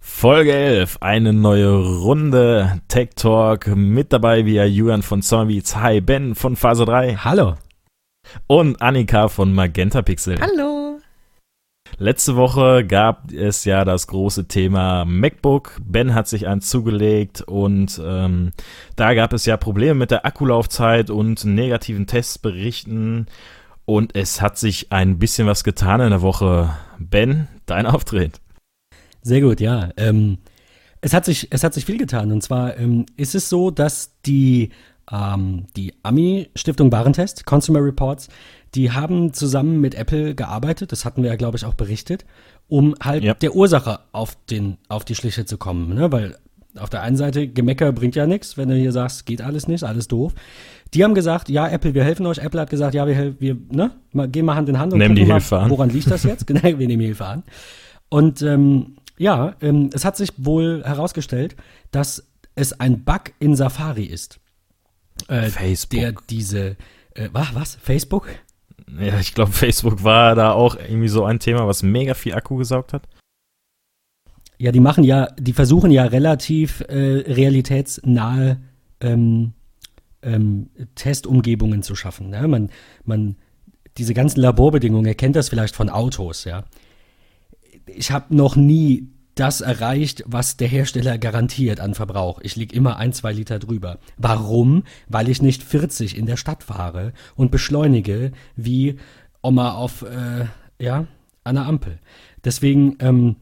Folge 11, eine neue Runde Tech Talk. Mit dabei wie Julian von Zombies. Hi, Ben von Phase 3. Hallo. Und Annika von Magenta Pixel. Hallo. Letzte Woche gab es ja das große Thema MacBook. Ben hat sich eins zugelegt und ähm, da gab es ja Probleme mit der Akkulaufzeit und negativen Testberichten. Und es hat sich ein bisschen was getan in der Woche. Ben, dein Auftritt. Sehr gut, ja. Ähm, es, hat sich, es hat sich viel getan. Und zwar ähm, ist es so, dass die, ähm, die Ami-Stiftung Warentest, Consumer Reports, die haben zusammen mit Apple gearbeitet, das hatten wir ja, glaube ich, auch berichtet, um halt ja. der Ursache auf, den, auf die Schliche zu kommen. Ne? Weil auf der einen Seite, Gemecker bringt ja nichts, wenn du hier sagst, geht alles nicht, alles doof. Die haben gesagt, ja, Apple, wir helfen euch. Apple hat gesagt, ja, wir, wir ne, gehen mal Hand in Hand und nehmen die mal, Hilfe an. woran liegt das jetzt? genau, wir nehmen die Hilfe an. Und ähm, ja, ähm, es hat sich wohl herausgestellt, dass es ein Bug in Safari ist. Äh, Facebook. Der diese, äh, was, was, Facebook? Ja, ich glaube, Facebook war da auch irgendwie so ein Thema, was mega viel Akku gesaugt hat. Ja, die machen ja, die versuchen ja relativ äh, realitätsnahe ähm, ähm, Testumgebungen zu schaffen. Ne? Man, man, diese ganzen Laborbedingungen, ihr kennt das vielleicht von Autos, ja. Ich habe noch nie das erreicht, was der Hersteller garantiert an Verbrauch. Ich liege immer ein, zwei Liter drüber. Warum? Weil ich nicht 40 in der Stadt fahre und beschleunige wie Oma auf, äh, ja, an Ampel. Deswegen, ähm,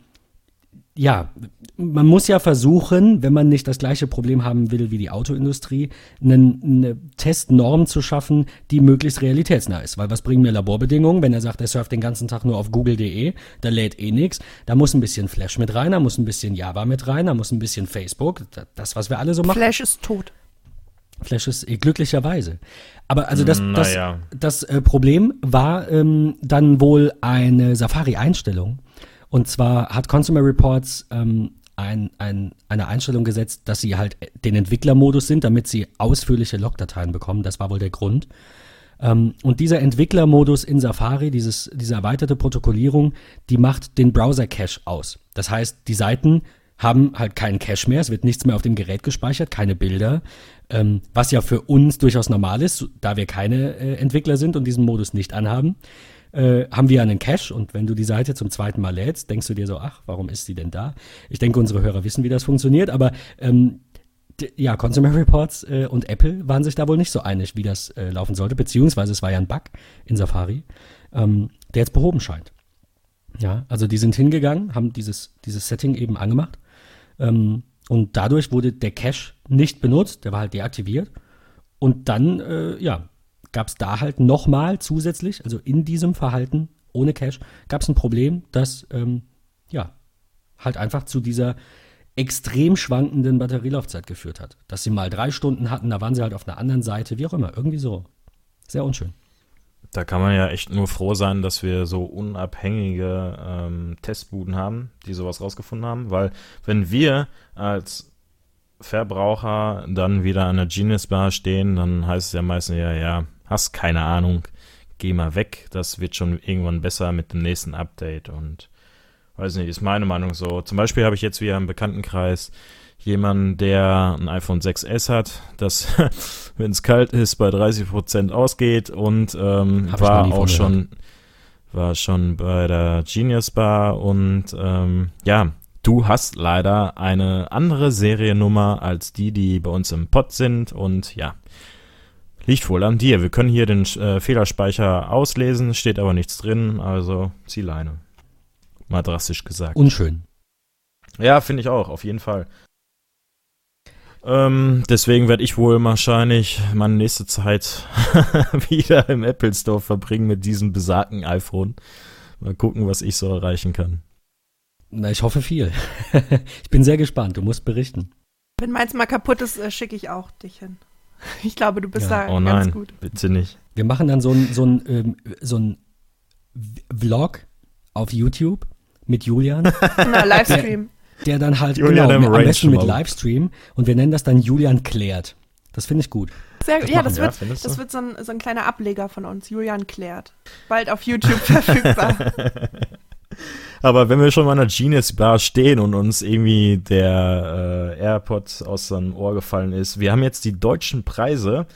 ja, man muss ja versuchen, wenn man nicht das gleiche Problem haben will wie die Autoindustrie, eine, eine, Testnorm zu schaffen, die möglichst realitätsnah ist. Weil was bringen mir Laborbedingungen, wenn er sagt, er surft den ganzen Tag nur auf google.de, da lädt eh nichts, da muss ein bisschen Flash mit rein, da muss ein bisschen Java mit rein, da muss ein bisschen Facebook, das, was wir alle so machen. Flash ist tot. Flash ist eh, glücklicherweise. Aber also das, das, Naja. das äh, Problem war ähm, dann wohl eine Safari-Einstellung. Und zwar hat Consumer Reports ähm, ein, ein, eine Einstellung gesetzt, dass sie halt den Entwicklermodus sind, damit sie ausführliche Logdateien bekommen. Das war wohl der Grund. Ähm, und dieser Entwicklermodus in Safari, dieses, diese erweiterte Protokollierung, die macht den Browser-Cache aus. Das heißt, die Seiten haben halt keinen Cache mehr, es wird nichts mehr auf dem Gerät gespeichert, keine Bilder, ähm, was ja für uns durchaus normal ist, da wir keine äh, Entwickler sind und diesen Modus nicht anhaben äh, haben wir einen Cache und wenn du die Seite zum zweiten Mal lädst, denkst du dir so, ach, warum ist sie denn da? Ich denke, unsere Hörer wissen, wie das funktioniert, aber ähm, ja, Consumer Reports äh, und Apple waren sich da wohl nicht so einig, wie das äh, laufen sollte, beziehungsweise es war ja ein Bug in Safari, ähm, der jetzt behoben scheint. Ja, also die sind hingegangen, haben dieses, dieses Setting eben angemacht ähm, und dadurch wurde der Cache nicht benutzt, der war halt deaktiviert und dann, äh, ja, gab es da halt nochmal zusätzlich, also in diesem Verhalten ohne Cache, gab es ein Problem, das ähm, ja halt einfach zu dieser extrem schwankenden Batterielaufzeit geführt hat. Dass sie mal drei Stunden hatten, da waren sie halt auf einer anderen Seite, wie auch immer, irgendwie so. Sehr unschön. Da kann man ja echt nur froh sein, dass wir so unabhängige ähm, Testbuden haben, die sowas rausgefunden haben, weil wenn wir als Verbraucher dann wieder an der Genius Bar stehen, dann heißt es ja meistens ja, ja, hast keine Ahnung, geh mal weg, das wird schon irgendwann besser mit dem nächsten Update und weiß nicht, ist meine Meinung so. Zum Beispiel habe ich jetzt wieder im Bekanntenkreis jemanden, der ein iPhone 6S hat, das, wenn es kalt ist, bei 30% ausgeht und ähm, war auch schon, war schon bei der Genius Bar und ähm, ja, du hast leider eine andere Seriennummer als die, die bei uns im Pod sind und ja, liegt wohl an dir. Wir können hier den äh, Fehlerspeicher auslesen, steht aber nichts drin, also zieh Leine. Mal drastisch gesagt. Unschön. Ja, finde ich auch, auf jeden Fall. Ähm, deswegen werde ich wohl wahrscheinlich meine nächste Zeit wieder im Apple Store verbringen mit diesem besagten iPhone. Mal gucken, was ich so erreichen kann. Na, ich hoffe viel. ich bin sehr gespannt. Du musst berichten. Wenn meins mal kaputt ist, äh, schicke ich auch dich hin. Ich glaube, du bist Ja. da Oh ganz nein, gut. bitte nicht. Wir machen dann so ein, so ein, ähm, so ein Vlog auf YouTube mit Julian, Na, Livestream. der dann halt Julian genau, am besten mit. Livestream und wir nennen das dann Julian klärt. Das finde ich gut. Sehr, Das ja, das wir, wird, das du? wird so ein, so ein kleiner Ableger von uns. Julian klärt. Bald auf YouTube verfügbar. Aber wenn wir schon mal an der Genius Bar stehen und uns irgendwie der äh, AirPod aus seinem Ohr gefallen ist, wir haben jetzt die deutschen Preise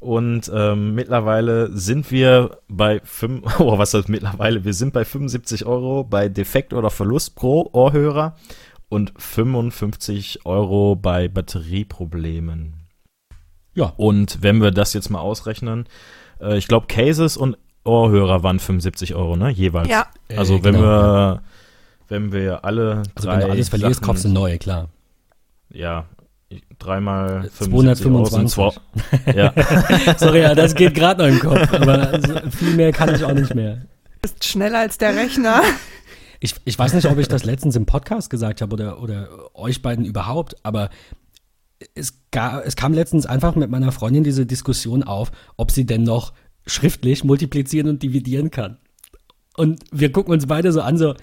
und ähm, mittlerweile sind wir bei fünf, oh, was heißt mittlerweile? Wir sind bei 75 Euro bei Defekt oder Verlust pro Ohrhörer und 55 Euro bei Batterieproblemen. Ja. Und wenn wir das jetzt mal ausrechnen, äh, ich glaube, Cases und Ohrhörer waren 75 Euro, ne? Jeweils. Ja. Also äh, wenn genau, wir, wenn wir alle Also wenn du alles verlierst, kaufst du neue, klar. Ja, dreimal 225. Euro ja. Sorry, ja, das geht gerade noch im Kopf, aber viel mehr kann ich auch nicht mehr. Bist schneller als der Rechner. Ich, ich weiß nicht, ob ich das letztens im Podcast gesagt habe oder, oder euch beiden überhaupt, aber es, gar, es kam letztens einfach mit meiner Freundin diese Diskussion auf, ob sie denn noch schriftlich multiplizieren und dividieren kann. Und wir gucken uns beide so an, so,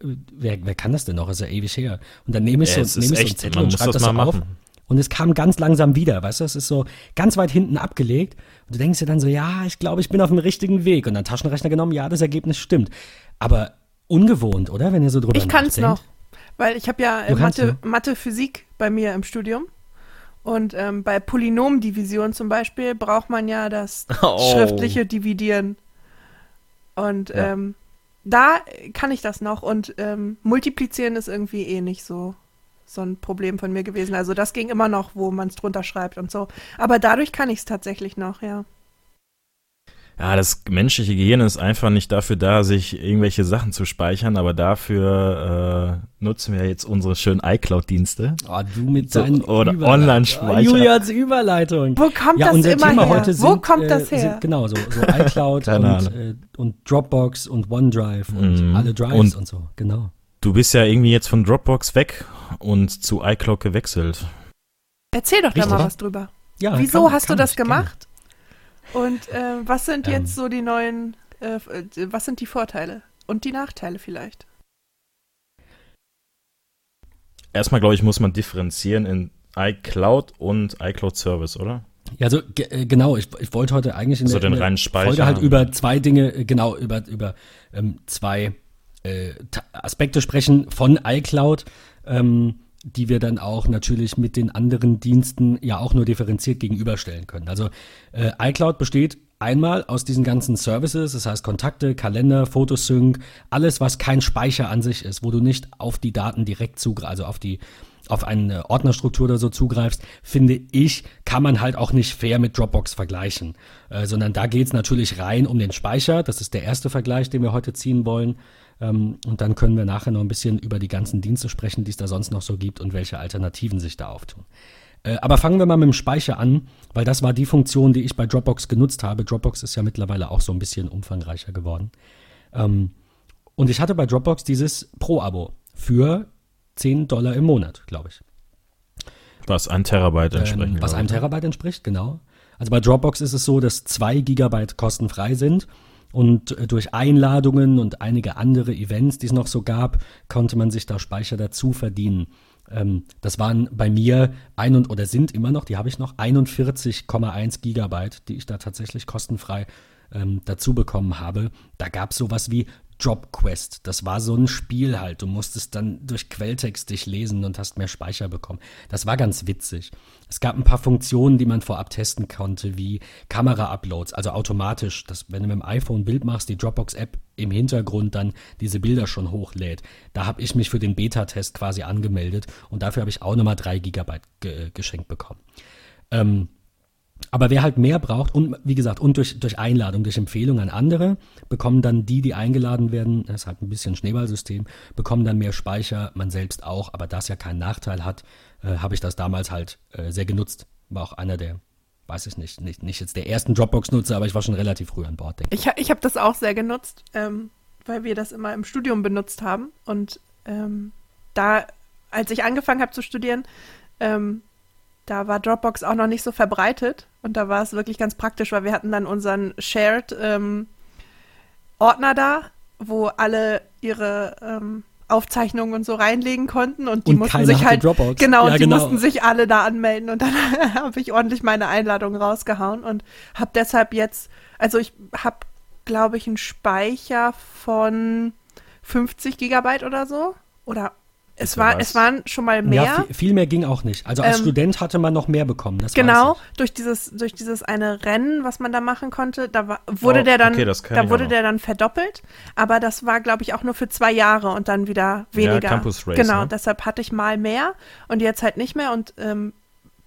wer, wer kann das denn noch? Ist ja ewig her. Und dann nehme ich so, ja, nehme ich so einen Zettel und schreibe das, das so auf. Und es kam ganz langsam wieder, weißt du, es ist so ganz weit hinten abgelegt. Und du denkst dir dann so, ja, ich glaube, ich bin auf dem richtigen Weg. Und dann Taschenrechner genommen, ja, das Ergebnis stimmt. Aber ungewohnt, oder? Wenn ihr so drüber Ich kann es noch, weil ich habe ja äh, Mathe, Mathe, Physik bei mir im Studium. Und ähm, bei Polynomdivision zum Beispiel braucht man ja das oh. schriftliche Dividieren. Und ja. ähm, da kann ich das noch. Und ähm, multiplizieren ist irgendwie eh nicht so so ein Problem von mir gewesen. Also das ging immer noch, wo man es drunter schreibt und so. Aber dadurch kann ich es tatsächlich noch, ja. Ja, das menschliche Gehirn ist einfach nicht dafür da, sich irgendwelche Sachen zu speichern, aber dafür äh, nutzen wir jetzt unsere schönen iCloud-Dienste. Oh, du mit deinen so, Oder Online-Speicher. Oh, Julians Überleitung. Wo kommt ja, das immer Thema her? Sind, Wo kommt das äh, her? Sind, genau, so, so iCloud und, äh, und, Dropbox und OneDrive und mm. alle Drives und, und so, genau. Du bist ja irgendwie jetzt von Dropbox weg und zu iCloud gewechselt. Erzähl doch da mal was drüber. Ja, Wieso kann, hast kann du das gemacht? Und äh, was sind ähm. jetzt so die neuen, äh, äh, was sind die Vorteile und die Nachteile vielleicht? Erstmal, glaube ich, muss man differenzieren in iCloud und iCloud Service, oder? Ja, also äh, genau, ich, ich wollte heute eigentlich in also der, den reinen Speicher Folge halt über zwei Dinge, äh, genau, über, über ähm, zwei äh, Aspekte sprechen von iCloud. Ähm, die wir dann auch natürlich mit den anderen Diensten ja auch nur differenziert gegenüberstellen können. Also äh, iCloud besteht einmal aus diesen ganzen Services, das heißt Kontakte, Kalender, Fotosync, alles, was kein Speicher an sich ist, wo du nicht auf die Daten direkt zugreifst, also auf die auf eine Ordnerstruktur oder so zugreifst, finde ich, kann man halt auch nicht fair mit Dropbox vergleichen. Äh, sondern da geht es natürlich rein um den Speicher. Das ist der erste Vergleich, den wir heute ziehen wollen. Ähm, und dann können wir nachher noch ein bisschen über die ganzen Dienste sprechen, die es da sonst noch so gibt und welche Alternativen sich da auftun. Äh, aber fangen wir mal mit dem Speicher an, weil das war die Funktion, die ich bei Dropbox genutzt habe. Dropbox ist ja mittlerweile auch so ein bisschen umfangreicher geworden. Ähm, und ich hatte bei Dropbox dieses Pro-Abo für 10 Dollar im Monat, glaube ich. Was ein Terabyte entspricht. Ähm, was einem Terabyte entspricht, genau. Also bei Dropbox ist es so, dass 2 Gigabyte kostenfrei sind und äh, durch Einladungen und einige andere Events, die es noch so gab, konnte man sich da Speicher dazu verdienen. Ähm, das waren bei mir ein und oder sind immer noch, die habe ich noch, 41,1 Gigabyte, die ich da tatsächlich kostenfrei ähm, dazu bekommen habe. Da gab es sowas wie Drop Quest. Das war so ein Spiel halt. Du musstest dann durch Quelltext dich lesen und hast mehr Speicher bekommen. Das war ganz witzig. Es gab ein paar Funktionen, die man vorab testen konnte, wie Kamera-Uploads, also automatisch, dass wenn du mit dem iPhone ein Bild machst, die Dropbox-App im Hintergrund dann diese Bilder schon hochlädt. Da habe ich mich für den Beta-Test quasi angemeldet und dafür habe ich auch nochmal drei Gigabyte ge geschenkt bekommen. Ähm, aber wer halt mehr braucht, und wie gesagt, und durch, durch Einladung, durch Empfehlung an andere, bekommen dann die, die eingeladen werden, das ist halt ein bisschen Schneeballsystem, bekommen dann mehr Speicher, man selbst auch, aber das ja keinen Nachteil hat, äh, habe ich das damals halt äh, sehr genutzt. War auch einer der, weiß ich nicht, nicht, nicht jetzt der ersten Dropbox-Nutzer, aber ich war schon relativ früh an Bord, denke ich. Ich, habe das auch sehr genutzt, ähm, weil wir das immer im Studium benutzt haben. Und ähm, da, als ich angefangen habe zu studieren, ähm, da war Dropbox auch noch nicht so verbreitet und da war es wirklich ganz praktisch, weil wir hatten dann unseren Shared ähm, Ordner da, wo alle ihre ähm, Aufzeichnungen und so reinlegen konnten und die und mussten sich halt Dropbox. genau, ja, die genau. mussten sich alle da anmelden und dann habe ich ordentlich meine Einladung rausgehauen und habe deshalb jetzt, also ich habe glaube ich einen Speicher von 50 Gigabyte oder so. Oder es, war, es waren schon mal mehr. Ja, viel, viel, mehr ging auch nicht. Also als ähm, Student hatte man noch mehr bekommen. genau, durch dieses, durch dieses eine Rennen, was man da machen konnte, da war, wurde oh, der dann, okay, da wurde der dann verdoppelt. Aber das war, glaube ich, auch nur für zwei Jahre und dann wieder weniger. Ja, Campus Race. Genau, ne? deshalb hatte ich mal mehr und jetzt halt nicht mehr und ähm,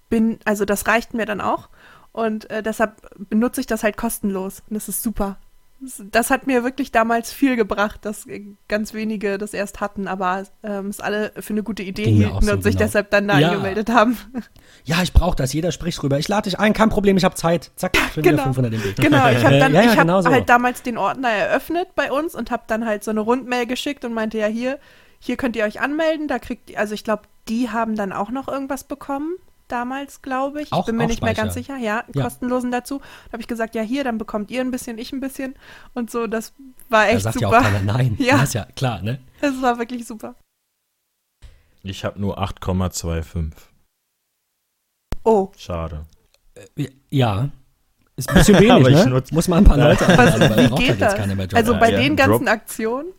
bin, also das reicht mir dann auch. Und äh, deshalb benutze ich das halt kostenlos. Und das ist super. Das hat mir wirklich damals viel gebracht, dass ganz wenige das erst hatten, aber ähm, es alle für eine gute Idee hielten so, und sich genau. deshalb dann da ja. angemeldet haben. Ja, ich brauche das, jeder spricht drüber. Ich lade dich ein, kein Problem, ich habe Zeit. Zack, schon genau. wieder 500 MB. Genau, ich habe dann, ja, ja, genau so. halt damals den Ordner eröffnet bei uns und habe dann halt so eine Rundmail geschickt und meinte, ja, hier, hier könnt ihr euch anmelden, da kriegt ihr, also ich glaube, die haben dann auch noch irgendwas bekommen damals, glaube ich. Auch, ich bin mir nicht Speicher. mehr ganz sicher. Ja, ja. kostenlosen dazu. Da habe ich gesagt, ja, hier, dann bekommt ihr ein bisschen, ich ein bisschen. Und so, das war echt da sagt super. Ja, auch keiner nein. ja. Das ist ja klar, ne? Das war wirklich super. Ich habe nur 8,25. Oh. Schade. Äh, ja. Ist ein bisschen wenig, ne? Muss man ein paar Leute anmelden. Wie geht das? Also bei ja, den ganzen Drop Aktionen?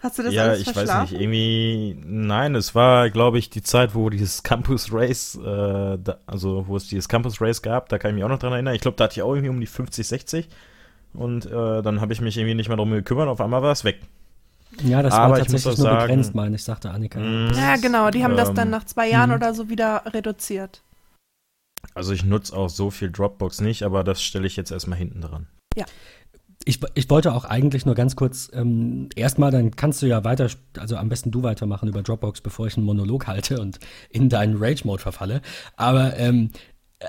Hast du das Ja, ich weiß nicht, irgendwie, nein, es war, glaube ich, die Zeit, wo dieses Campus Race, äh, da, also wo es dieses Campus Race gab, da kann ich mich auch noch dran erinnern. Ich glaube, da hatte ich auch irgendwie um die 50, 60 und äh, dann habe ich mich irgendwie nicht mehr darum gekümmert, auf einmal war es weg. Ja, das Aber war tatsächlich nur sagen, begrenzt, meine ich, sagte Annika. Mh, ja, genau, die haben ähm, das dann nach zwei Jahren mh. oder so wieder reduziert. Also ich nutze auch so viel Dropbox nicht, aber das stelle ich jetzt erstmal hinten dran. Ja. Ich, ich wollte auch eigentlich nur ganz kurz ähm, erstmal, dann kannst du ja weiter, also am besten du weitermachen über Dropbox, bevor ich einen Monolog halte und in deinen Rage-Mode verfalle. Aber ähm,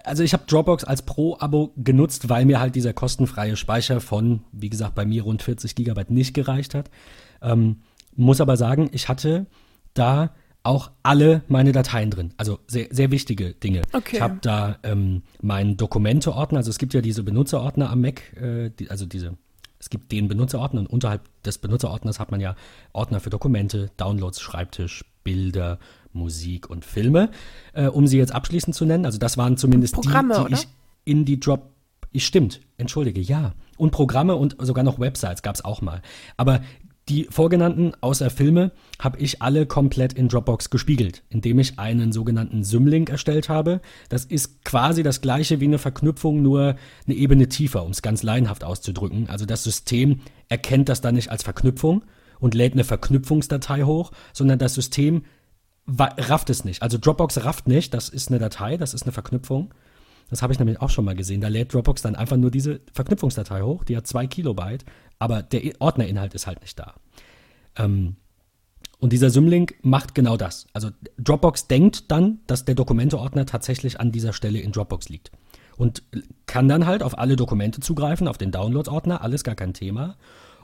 also ich habe Dropbox als Pro-Abo genutzt, weil mir halt dieser kostenfreie Speicher von, wie gesagt, bei mir rund 40 Gigabyte nicht gereicht hat. Ähm, muss aber sagen, ich hatte da auch alle meine Dateien drin. Also sehr, sehr wichtige Dinge. Okay. Ich habe da ähm, meinen Dokumente-Ordner, also es gibt ja diese Benutzerordner am Mac, äh, die, also diese, es gibt den Benutzerordner und unterhalb des Benutzerordners hat man ja Ordner für Dokumente, Downloads, Schreibtisch, Bilder, Musik und Filme, äh, um sie jetzt abschließend zu nennen. Also das waren zumindest Programme, die, die oder? ich in die Drop ich, stimmt, entschuldige, ja. Und Programme und sogar noch Websites gab es auch mal. Aber die vorgenannten, außer Filme, habe ich alle komplett in Dropbox gespiegelt, indem ich einen sogenannten Symlink erstellt habe. Das ist quasi das gleiche wie eine Verknüpfung, nur eine Ebene tiefer, um es ganz laienhaft auszudrücken. Also das System erkennt das dann nicht als Verknüpfung und lädt eine Verknüpfungsdatei hoch, sondern das System rafft es nicht. Also Dropbox rafft nicht, das ist eine Datei, das ist eine Verknüpfung. Das habe ich nämlich auch schon mal gesehen. Da lädt Dropbox dann einfach nur diese Verknüpfungsdatei hoch, die hat zwei Kilobyte, aber der Ordnerinhalt ist halt nicht da. Ähm, und dieser Symlink macht genau das. Also Dropbox denkt dann, dass der Dokumenteordner tatsächlich an dieser Stelle in Dropbox liegt. Und kann dann halt auf alle Dokumente zugreifen, auf den Downloads-Ordner, alles gar kein Thema.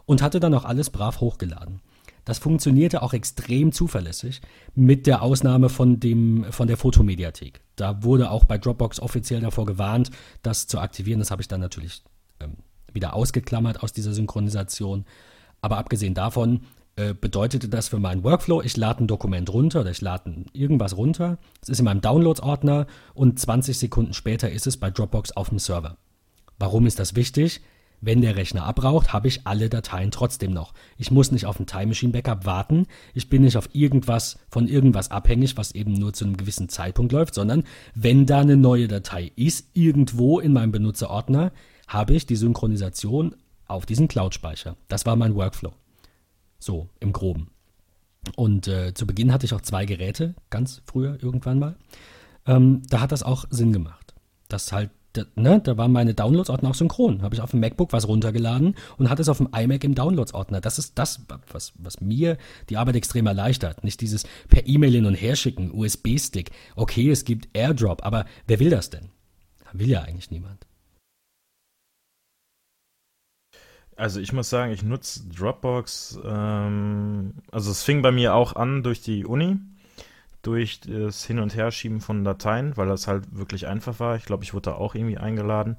Und hatte dann auch alles brav hochgeladen. Das funktionierte auch extrem zuverlässig, mit der Ausnahme von, dem, von der Fotomediathek. Da wurde auch bei Dropbox offiziell davor gewarnt, das zu aktivieren. Das habe ich dann natürlich ähm, wieder ausgeklammert aus dieser Synchronisation. Aber abgesehen davon äh, bedeutete das für meinen Workflow, ich lade ein Dokument runter oder ich lade irgendwas runter. Es ist in meinem Downloads-Ordner und 20 Sekunden später ist es bei Dropbox auf dem Server. Warum ist das wichtig? Wenn der Rechner abraucht, habe ich alle Dateien trotzdem noch. Ich muss nicht auf ein Time Machine Backup warten. Ich bin nicht auf irgendwas von irgendwas abhängig, was eben nur zu einem gewissen Zeitpunkt läuft, sondern wenn da eine neue Datei ist, irgendwo in meinem Benutzerordner, habe ich die Synchronisation auf diesen Cloud-Speicher. Das war mein Workflow. So, im Groben. Und äh, zu Beginn hatte ich auch zwei Geräte, ganz früher irgendwann mal. Ähm, da hat das auch Sinn gemacht. Das halt, da, ne, da waren meine Downloads-Ordner auch synchron. Habe ich auf dem MacBook was runtergeladen und hatte es auf dem iMac im Downloads-Ordner. Das ist das, was, was mir die Arbeit extrem erleichtert. Nicht dieses per E-Mail hin und her schicken, USB-Stick. Okay, es gibt AirDrop, aber wer will das denn? Will ja eigentlich niemand. Also ich muss sagen, ich nutze Dropbox, ähm, also es fing bei mir auch an durch die Uni, durch das Hin- und Herschieben von Dateien, weil das halt wirklich einfach war. Ich glaube, ich wurde da auch irgendwie eingeladen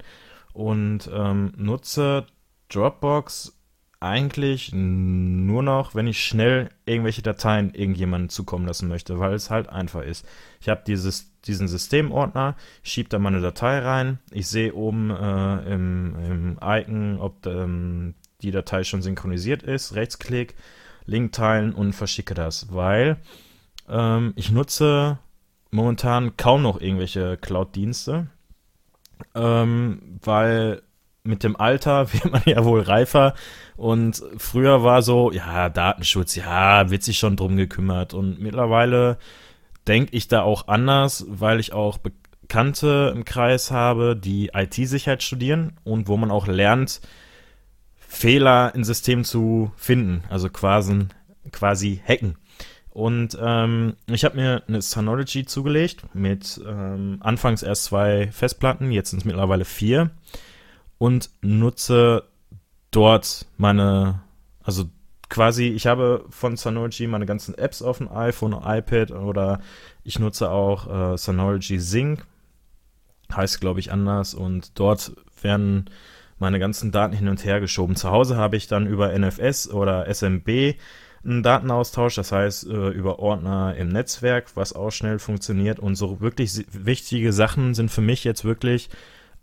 und ähm, nutze Dropbox eigentlich nur noch, wenn ich schnell irgendwelche Dateien irgendjemandem zukommen lassen möchte, weil es halt einfach ist. Ich habe dieses, diesen Systemordner, schiebe da meine Datei rein, ich sehe oben äh, im, im, Icon, ob ähm, die Datei schon synchronisiert ist, Rechtsklick, Link teilen und verschicke das, weil ähm, ich nutze momentan kaum noch irgendwelche Cloud-Dienste, ähm, weil mit dem Alter wird man ja wohl reifer und früher war so, ja, Datenschutz, ja, wird sich schon drum gekümmert und mittlerweile denke ich da auch anders, weil ich auch Bekannte im Kreis habe, die IT-Sicherheit studieren und wo man auch lernt, Fehler in Systemen zu finden, also quasi, quasi hacken. Und ähm, ich habe mir eine Synology zugelegt mit ähm, anfangs erst zwei Festplatten, jetzt sind es mittlerweile vier und nutze dort meine, also quasi, ich habe von Synology meine ganzen Apps auf dem iPhone, iPad oder ich nutze auch äh, Synology Sync, heißt glaube ich anders und dort werden meine ganzen Daten hin und her geschoben. Zu Hause habe ich dann über NFS oder SMB einen Datenaustausch, das heißt äh, über Ordner im Netzwerk, was auch schnell funktioniert. Und so wirklich wichtige Sachen sind für mich jetzt wirklich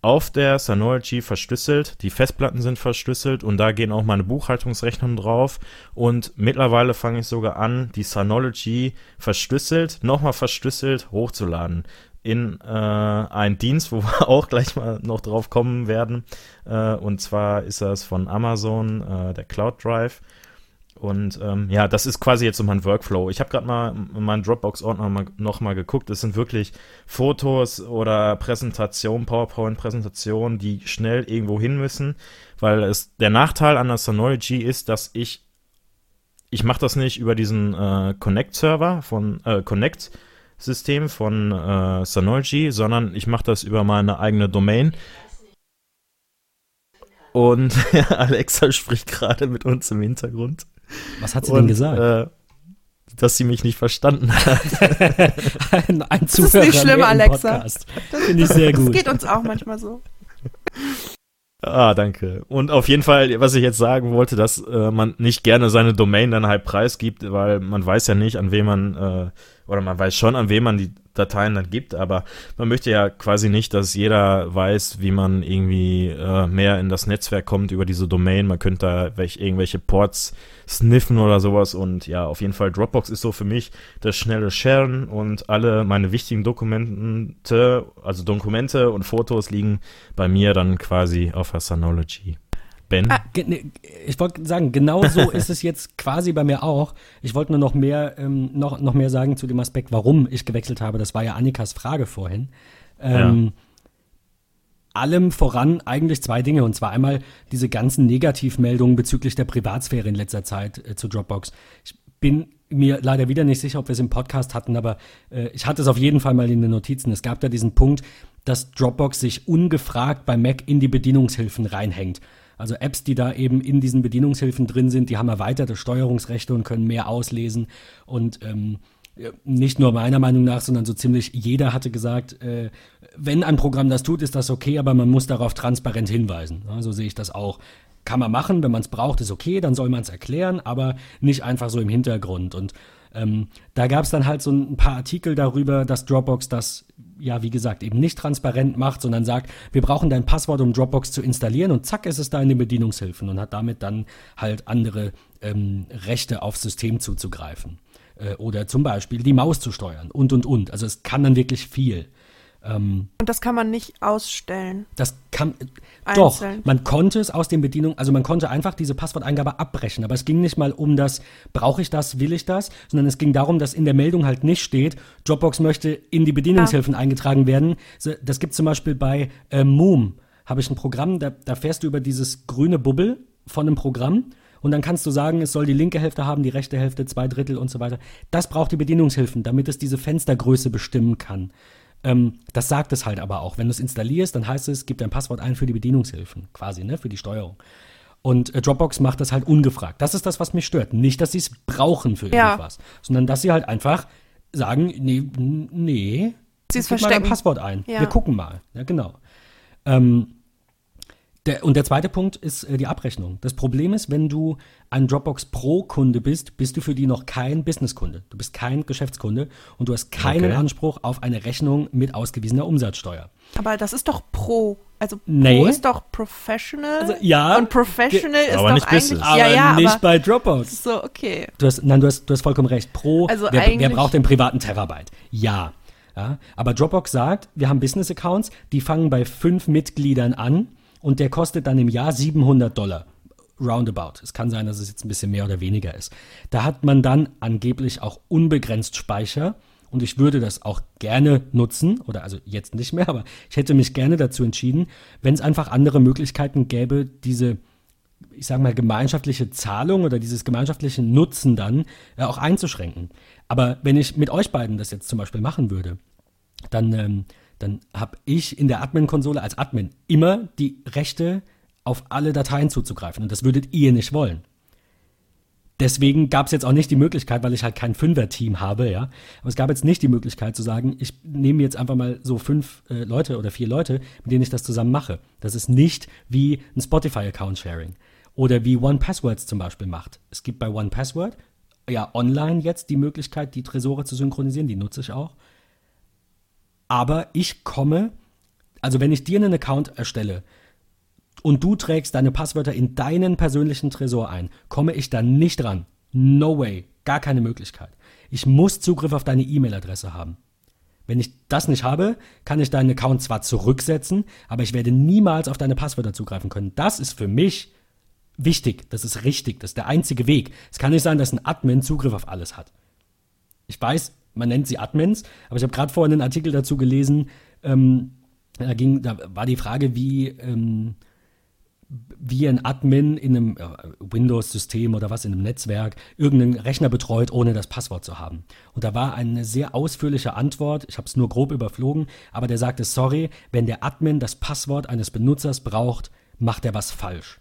auf der Synology verschlüsselt. Die Festplatten sind verschlüsselt und da gehen auch meine Buchhaltungsrechnungen drauf. Und mittlerweile fange ich sogar an, die Synology verschlüsselt, nochmal verschlüsselt hochzuladen in äh, einen Dienst, wo wir auch gleich mal noch drauf kommen werden. Äh, und zwar ist das von Amazon, äh, der Cloud Drive. Und ähm, ja, das ist quasi jetzt so mein Workflow. Ich habe gerade mal in meinen Dropbox-Ordner mal geguckt. Es sind wirklich Fotos oder Präsentationen, PowerPoint-Präsentationen, die schnell irgendwo hin müssen, weil es der Nachteil an der Synology ist, dass ich ich mache das nicht über diesen äh, Connect-Server von äh, Connect-System von äh, Synology, sondern ich mache das über meine eigene Domain. Und Alexa spricht gerade mit uns im Hintergrund. Was hat sie und, denn gesagt? Äh, dass sie mich nicht verstanden hat. ein, ein das ist nicht schlimm, Alexa. Finde ich sehr gut. Das geht uns auch manchmal so. Ah, danke. Und auf jeden Fall, was ich jetzt sagen wollte, dass äh, man nicht gerne seine Domain dann halt preisgibt, weil man weiß ja nicht, an wen man, äh, oder man weiß schon, an wen man die Dateien dann gibt, aber man möchte ja quasi nicht, dass jeder weiß, wie man irgendwie äh, mehr in das Netzwerk kommt über diese Domain. Man könnte da welch, irgendwelche Ports sniffen oder sowas und ja, auf jeden Fall Dropbox ist so für mich das schnelle Sharen und alle meine wichtigen Dokumente, also Dokumente und Fotos liegen bei mir dann quasi auf der Synology. Ben? Ah, ne, ich wollte sagen, genau so ist es jetzt quasi bei mir auch. Ich wollte nur noch mehr, ähm, noch, noch mehr sagen zu dem Aspekt, warum ich gewechselt habe. Das war ja Annikas Frage vorhin. Ähm, ja. Allem voran eigentlich zwei Dinge. Und zwar einmal diese ganzen Negativmeldungen bezüglich der Privatsphäre in letzter Zeit äh, zu Dropbox. Ich bin mir leider wieder nicht sicher, ob wir es im Podcast hatten, aber äh, ich hatte es auf jeden Fall mal in den Notizen. Es gab da diesen Punkt, dass Dropbox sich ungefragt bei Mac in die Bedienungshilfen reinhängt. Also Apps, die da eben in diesen Bedienungshilfen drin sind, die haben erweiterte Steuerungsrechte und können mehr auslesen. Und ähm, nicht nur meiner Meinung nach, sondern so ziemlich jeder hatte gesagt, äh, wenn ein Programm das tut, ist das okay, aber man muss darauf transparent hinweisen. Ja, so sehe ich das auch. Kann man machen, wenn man es braucht, ist okay, dann soll man es erklären, aber nicht einfach so im Hintergrund. Und ähm, da gab es dann halt so ein paar Artikel darüber, dass Dropbox das, ja, wie gesagt, eben nicht transparent macht, sondern sagt, wir brauchen dein Passwort, um Dropbox zu installieren und zack ist es da in den Bedienungshilfen und hat damit dann halt andere ähm, Rechte aufs System zuzugreifen. Äh, oder zum Beispiel die Maus zu steuern und und und. Also es kann dann wirklich viel. Ähm, und das kann man nicht ausstellen. Das kann. Einzeln. Doch, man konnte es aus den Bedienungen, also man konnte einfach diese Passworteingabe abbrechen, aber es ging nicht mal um das, brauche ich das, will ich das, sondern es ging darum, dass in der Meldung halt nicht steht, Dropbox möchte in die Bedienungshilfen ah. eingetragen werden. Das gibt zum Beispiel bei äh, Moom, habe ich ein Programm, da, da fährst du über dieses grüne Bubble von einem Programm und dann kannst du sagen, es soll die linke Hälfte haben, die rechte Hälfte, zwei Drittel und so weiter. Das braucht die Bedienungshilfen, damit es diese Fenstergröße bestimmen kann. Ähm, das sagt es halt aber auch. Wenn du es installierst, dann heißt es, gib dein Passwort ein für die Bedienungshilfen, quasi, ne, für die Steuerung. Und äh, Dropbox macht das halt ungefragt. Das ist das, was mich stört. Nicht, dass sie es brauchen für ja. irgendwas, sondern dass sie halt einfach sagen, nee, nee, sie gib mal dein Passwort ein. Ja. Wir gucken mal. Ja, genau. Ähm, der, und der zweite Punkt ist äh, die Abrechnung. Das Problem ist, wenn du ein Dropbox Pro-Kunde bist, bist du für die noch kein Business-Kunde. Du bist kein Geschäftskunde und du hast keinen okay. Anspruch auf eine Rechnung mit ausgewiesener Umsatzsteuer. Aber das ist doch pro Also nee. Pro ist doch Professional. Also, ja. Und Professional ist aber doch nicht eigentlich. Aber ja, ja, nicht aber bei Dropbox. So, okay. Du hast, nein, du hast, du hast vollkommen recht. Pro, also wer, wer braucht den privaten Terabyte? Ja. ja. Aber Dropbox sagt, wir haben Business-Accounts, die fangen bei fünf Mitgliedern an und der kostet dann im Jahr 700 Dollar. Roundabout. Es kann sein, dass es jetzt ein bisschen mehr oder weniger ist. Da hat man dann angeblich auch unbegrenzt Speicher und ich würde das auch gerne nutzen, oder also jetzt nicht mehr, aber ich hätte mich gerne dazu entschieden, wenn es einfach andere Möglichkeiten gäbe, diese, ich sage mal, gemeinschaftliche Zahlung oder dieses gemeinschaftliche Nutzen dann äh, auch einzuschränken. Aber wenn ich mit euch beiden das jetzt zum Beispiel machen würde, dann, ähm, dann habe ich in der Admin-Konsole als Admin immer die Rechte, auf alle Dateien zuzugreifen. Und das würdet ihr nicht wollen. Deswegen gab es jetzt auch nicht die Möglichkeit, weil ich halt kein Fünfer-Team habe, ja. Aber es gab jetzt nicht die Möglichkeit zu sagen, ich nehme jetzt einfach mal so fünf äh, Leute oder vier Leute, mit denen ich das zusammen mache. Das ist nicht wie ein Spotify-Account-Sharing oder wie OnePasswords zum Beispiel macht. Es gibt bei OnePassword ja online jetzt die Möglichkeit, die Tresore zu synchronisieren, die nutze ich auch. Aber ich komme, also wenn ich dir einen Account erstelle, und du trägst deine Passwörter in deinen persönlichen Tresor ein, komme ich da nicht ran. No way. Gar keine Möglichkeit. Ich muss Zugriff auf deine E-Mail-Adresse haben. Wenn ich das nicht habe, kann ich deinen Account zwar zurücksetzen, aber ich werde niemals auf deine Passwörter zugreifen können. Das ist für mich wichtig. Das ist richtig. Das ist der einzige Weg. Es kann nicht sein, dass ein Admin Zugriff auf alles hat. Ich weiß, man nennt sie Admins, aber ich habe gerade vorhin einen Artikel dazu gelesen. Ähm, da, ging, da war die Frage, wie ähm, wie ein Admin in einem äh, Windows-System oder was in einem Netzwerk irgendeinen Rechner betreut, ohne das Passwort zu haben. Und da war eine sehr ausführliche Antwort, ich habe es nur grob überflogen, aber der sagte, sorry, wenn der Admin das Passwort eines Benutzers braucht, macht er was falsch.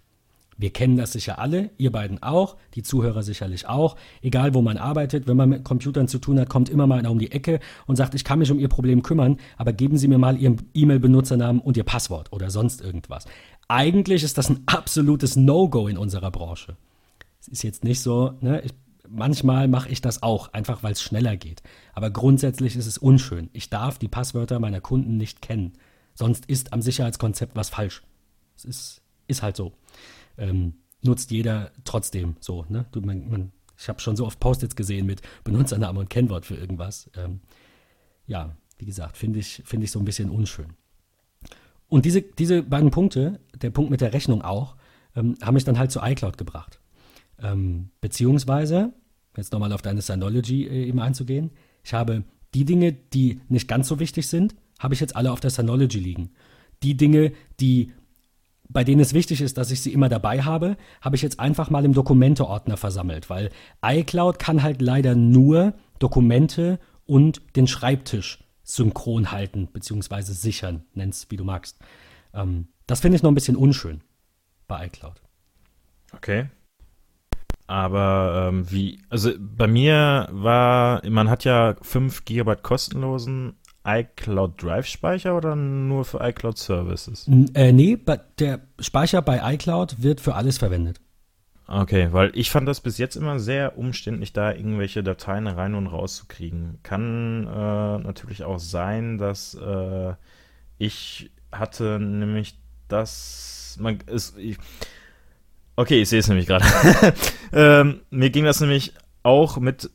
Wir kennen das sicher alle, ihr beiden auch, die Zuhörer sicherlich auch. Egal, wo man arbeitet, wenn man mit Computern zu tun hat, kommt immer mal einer um die Ecke und sagt, ich kann mich um Ihr Problem kümmern, aber geben Sie mir mal Ihren E-Mail-Benutzernamen und Ihr Passwort oder sonst irgendwas. Eigentlich ist das ein absolutes No-Go in unserer Branche. Es ist jetzt nicht so, ne, ich, manchmal mache ich das auch, einfach weil es schneller geht. Aber grundsätzlich ist es unschön. Ich darf die Passwörter meiner Kunden nicht kennen. Sonst ist am Sicherheitskonzept was falsch. Es ist, ist halt so ähm, nutzt jeder trotzdem so. Ne? Du, man, man, ich habe schon so oft Post-its gesehen mit Benutzername und Kennwort für irgendwas. Ähm, ja, wie gesagt, finde ich, find ich so ein bisschen unschön. Und diese, diese beiden Punkte, der Punkt mit der Rechnung auch, ähm, haben mich dann halt zu iCloud gebracht. Ähm, beziehungsweise, jetzt nochmal auf deine Synology äh, eben einzugehen, ich habe die Dinge, die nicht ganz so wichtig sind, habe ich jetzt alle auf der Synology liegen. Die Dinge, die bei denen es wichtig ist, dass ich sie immer dabei habe, habe ich jetzt einfach mal im Dokumente-Ordner versammelt, weil iCloud kann halt leider nur Dokumente und den Schreibtisch synchron halten, beziehungsweise sichern, nenn's wie du magst. Ähm, das finde ich noch ein bisschen unschön bei iCloud. Okay. Aber ähm, wie, also bei mir war, man hat ja 5 GB kostenlosen iCloud Drive Speicher oder nur für iCloud Services? Äh, nee, der Speicher bei iCloud wird für alles verwendet. Okay, weil ich fand das bis jetzt immer sehr umständlich, da irgendwelche Dateien rein und raus zu kriegen. Kann äh, natürlich auch sein, dass äh, ich hatte nämlich das, man, ist, ich, okay, ich sehe es nämlich gerade. ähm, mir ging das nämlich auch mit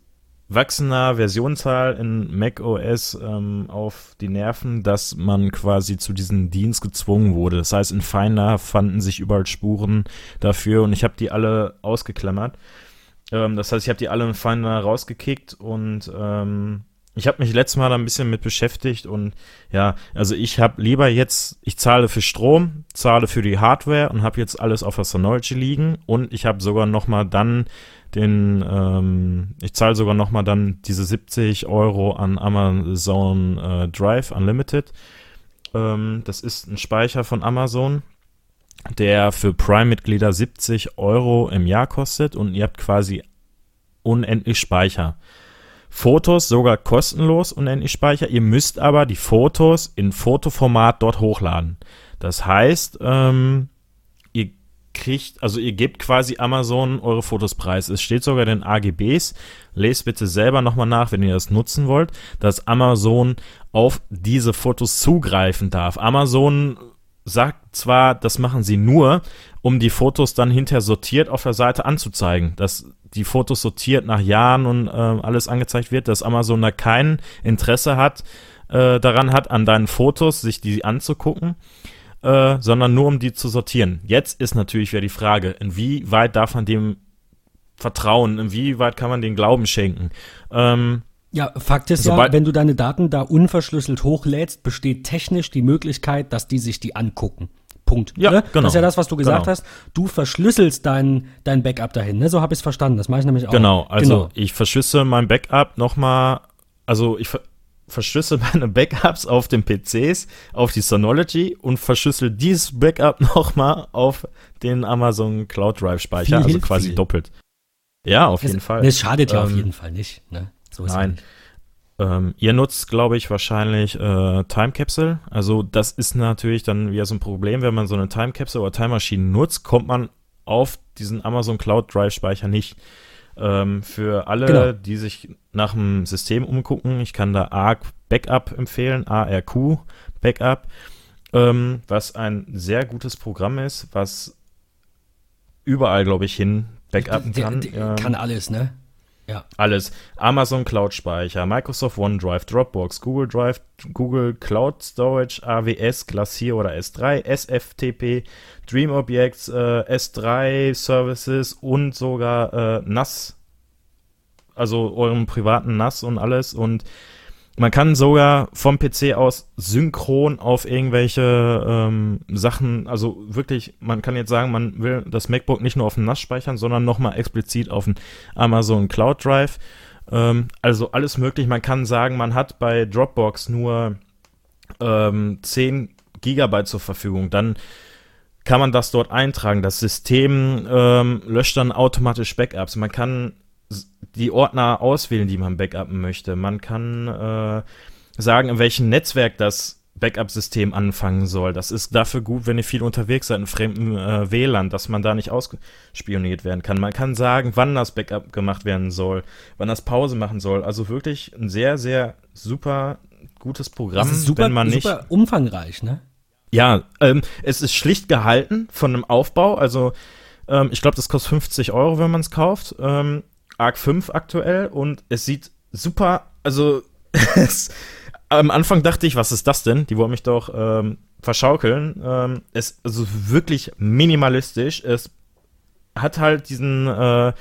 wachsender Versionszahl in Mac OS ähm, auf die Nerven, dass man quasi zu diesem Dienst gezwungen wurde. Das heißt, in Finder fanden sich überall Spuren dafür und ich habe die alle ausgeklammert. Ähm, das heißt, ich habe die alle in Finder rausgekickt und ähm, ich habe mich letztes Mal da ein bisschen mit beschäftigt und ja, also ich habe lieber jetzt, ich zahle für Strom, zahle für die Hardware und habe jetzt alles auf der Synology liegen und ich habe sogar noch mal dann den, ähm, ich zahle sogar nochmal dann diese 70 Euro an Amazon äh, Drive Unlimited. Ähm, das ist ein Speicher von Amazon, der für Prime-Mitglieder 70 Euro im Jahr kostet und ihr habt quasi unendlich Speicher. Fotos sogar kostenlos unendlich Speicher. Ihr müsst aber die Fotos in Fotoformat dort hochladen. Das heißt, ähm, kriegt, also ihr gebt quasi Amazon eure Fotos preis. Es steht sogar in den AGBs. Lest bitte selber nochmal nach, wenn ihr das nutzen wollt, dass Amazon auf diese Fotos zugreifen darf. Amazon sagt zwar, das machen sie nur, um die Fotos dann hinterher sortiert auf der Seite anzuzeigen, dass die Fotos sortiert nach Jahren und äh, alles angezeigt wird, dass Amazon da kein Interesse hat, äh, daran hat, an deinen Fotos sich die anzugucken, äh, sondern nur um die zu sortieren. Jetzt ist natürlich wieder die Frage, inwieweit darf man dem vertrauen, inwieweit kann man den Glauben schenken. Ähm, ja, Fakt ist ja, wenn du deine Daten da unverschlüsselt hochlädst, besteht technisch die Möglichkeit, dass die sich die angucken. Punkt. Ja, ne? genau. Das ist ja das, was du gesagt genau. hast. Du verschlüsselst dein, dein Backup dahin. Ne? So habe ich es verstanden. Das mache ich nämlich auch. Genau, also genau. ich verschlüssel mein Backup nochmal, also ich verschlüssel meine Backups auf den PCs, auf die Synology und verschlüssel dieses Backup nochmal auf den Amazon Cloud Drive Speicher, viel also quasi viel. doppelt. Ja, auf das, jeden Fall. Das schadet ja auf ähm, jeden Fall nicht. Ne? So Nein. Ähm, ihr nutzt, glaube ich, wahrscheinlich äh, Time Capsule. Also das ist natürlich dann wieder so ein Problem, wenn man so eine Time Capsule oder Time Machine nutzt, kommt man auf diesen Amazon Cloud Drive Speicher nicht. Ähm, für alle, genau. die sich nach dem System umgucken, ich kann da ARC Backup empfehlen, ARQ Backup, ähm, was ein sehr gutes Programm ist, was überall, glaube ich, hin backuppen kann. Der, der, kann alles, ne? Ja. Alles. Amazon Cloud Speicher, Microsoft OneDrive, Dropbox, Google Drive, Google Cloud Storage, AWS, Glacier oder S3, SFTP, DreamObjects, äh, S3 Services und sogar äh, NAS. Also eurem privaten NAS und alles. Und man kann sogar vom PC aus synchron auf irgendwelche ähm, Sachen, also wirklich, man kann jetzt sagen, man will das MacBook nicht nur auf dem NAS speichern, sondern nochmal explizit auf dem Amazon Cloud Drive. Ähm, also alles möglich. Man kann sagen, man hat bei Dropbox nur ähm, 10 Gigabyte zur Verfügung. Dann kann man das dort eintragen. Das System ähm, löscht dann automatisch Backups. Man kann die Ordner auswählen, die man backuppen möchte. Man kann äh, sagen, in welchem Netzwerk das Backup-System anfangen soll. Das ist dafür gut, wenn ihr viel unterwegs seid in fremden äh, WLAN, dass man da nicht ausspioniert werden kann. Man kann sagen, wann das Backup gemacht werden soll, wann das Pause machen soll. Also wirklich ein sehr, sehr super gutes Programm, super, wenn man nicht. Super umfangreich, ne? Ja, ähm, es ist schlicht gehalten von einem Aufbau. Also ähm, ich glaube, das kostet 50 Euro, wenn man es kauft. Ähm, Arc 5 aktuell und es sieht super, also es, am Anfang dachte ich, was ist das denn? Die wollen mich doch ähm, verschaukeln. Ähm, es ist also wirklich minimalistisch. Es hat halt diesen äh,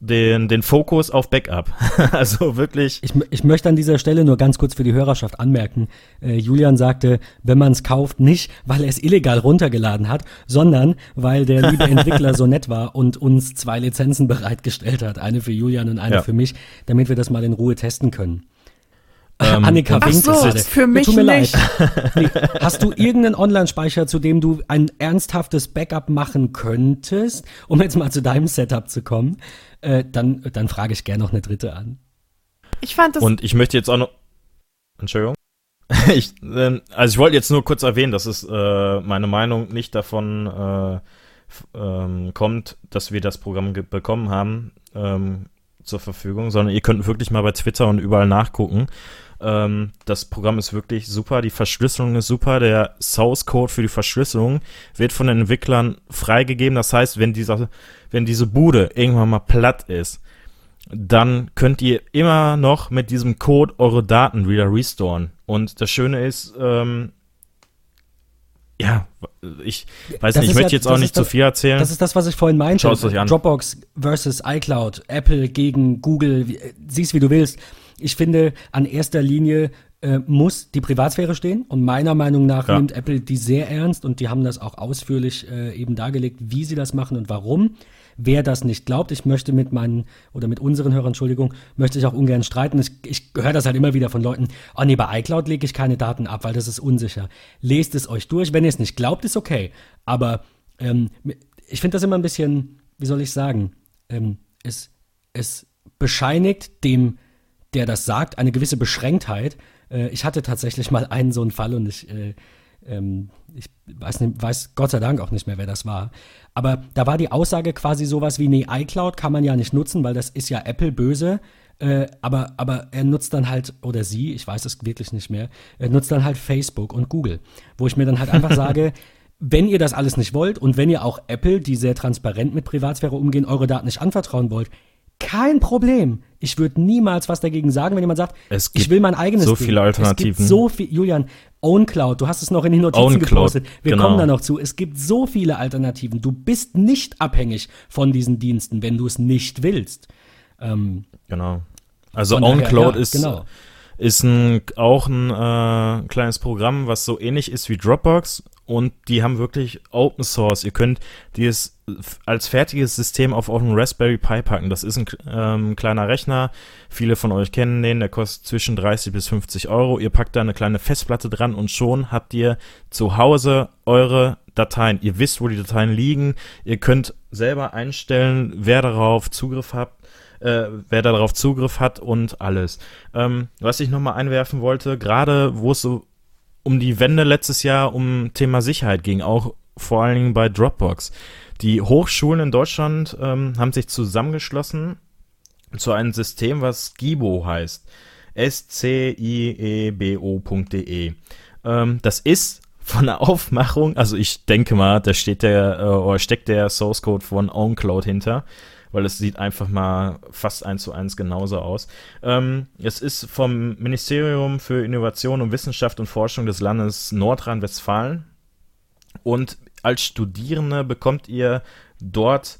den, den Fokus auf Backup. also wirklich. Ich, ich möchte an dieser Stelle nur ganz kurz für die Hörerschaft anmerken. Äh, Julian sagte, wenn man es kauft, nicht, weil er es illegal runtergeladen hat, sondern weil der liebe Entwickler so nett war und uns zwei Lizenzen bereitgestellt hat. Eine für Julian und eine ja. für mich, damit wir das mal in Ruhe testen können. Ähm, Annika winkt so, gerade. Für mich tut mir nicht. leid. Nee, hast du irgendeinen Online-Speicher, zu dem du ein ernsthaftes Backup machen könntest, um jetzt mal zu deinem Setup zu kommen? Äh, dann, dann frage ich gerne noch eine dritte an. Ich fand das. Und ich möchte jetzt auch noch. Entschuldigung. ich, äh, also ich wollte jetzt nur kurz erwähnen, dass es äh, meine Meinung nicht davon äh, ähm, kommt, dass wir das Programm bekommen haben ähm, zur Verfügung, sondern ihr könnt wirklich mal bei Twitter und überall nachgucken. Ähm, das Programm ist wirklich super, die Verschlüsselung ist super, der Source Code für die Verschlüsselung wird von den Entwicklern freigegeben. Das heißt, wenn dieser, wenn diese Bude irgendwann mal platt ist, dann könnt ihr immer noch mit diesem Code eure Daten wieder restoren. Und das Schöne ist, ähm, ja, ich weiß das nicht, ich möchte ja, jetzt auch nicht zu viel erzählen. Das ist das, was ich vorhin meinte. Schaut euch an. Dropbox versus iCloud, Apple gegen Google, siehst wie du willst ich finde, an erster Linie äh, muss die Privatsphäre stehen und meiner Meinung nach ja. nimmt Apple die sehr ernst und die haben das auch ausführlich äh, eben dargelegt, wie sie das machen und warum. Wer das nicht glaubt, ich möchte mit meinen oder mit unseren Hörern, Entschuldigung, möchte ich auch ungern streiten. Ich, ich höre das halt immer wieder von Leuten, oh nee, bei iCloud lege ich keine Daten ab, weil das ist unsicher. Lest es euch durch. Wenn ihr es nicht glaubt, ist okay. Aber ähm, ich finde das immer ein bisschen, wie soll ich sagen, ähm, es, es bescheinigt dem der das sagt, eine gewisse Beschränktheit. Äh, ich hatte tatsächlich mal einen so einen Fall und ich, äh, ähm, ich weiß, nicht, weiß Gott sei Dank auch nicht mehr, wer das war. Aber da war die Aussage quasi sowas wie, nee, iCloud kann man ja nicht nutzen, weil das ist ja Apple böse. Äh, aber, aber er nutzt dann halt, oder sie, ich weiß es wirklich nicht mehr, er nutzt dann halt Facebook und Google, wo ich mir dann halt einfach sage, wenn ihr das alles nicht wollt und wenn ihr auch Apple, die sehr transparent mit Privatsphäre umgehen, eure Daten nicht anvertrauen wollt, kein Problem. Ich würde niemals was dagegen sagen, wenn jemand sagt, ich will mein eigenes so viele Alternativen. Es gibt so viel, Julian, OwnCloud, du hast es noch in die Notizen OwnCloud, gepostet. Wir genau. kommen da noch zu. Es gibt so viele Alternativen. Du bist nicht abhängig von diesen Diensten, wenn du es nicht willst. Ähm, genau. Also OwnCloud ja, ist, genau. ist ein, auch ein äh, kleines Programm, was so ähnlich ist wie Dropbox und die haben wirklich Open Source. Ihr könnt dieses als fertiges System auf euren Raspberry Pi packen. Das ist ein ähm, kleiner Rechner. Viele von euch kennen den. Der kostet zwischen 30 bis 50 Euro. Ihr packt da eine kleine Festplatte dran und schon habt ihr zu Hause eure Dateien. Ihr wisst, wo die Dateien liegen. Ihr könnt selber einstellen, wer darauf Zugriff hat. Äh, wer darauf Zugriff hat und alles. Ähm, was ich nochmal einwerfen wollte, gerade wo es so um die Wende letztes Jahr um Thema Sicherheit ging, auch vor allen Dingen bei Dropbox. Die Hochschulen in Deutschland ähm, haben sich zusammengeschlossen zu einem System, was Gibo heißt. S-C-I-E-B-O.de. E. Ähm, das ist von der Aufmachung, also ich denke mal, da steht der, äh, oder steckt der Source Code von OwnCloud hinter weil es sieht einfach mal fast eins zu eins genauso aus. Ähm, es ist vom Ministerium für Innovation und Wissenschaft und Forschung des Landes Nordrhein-Westfalen und als Studierende bekommt ihr dort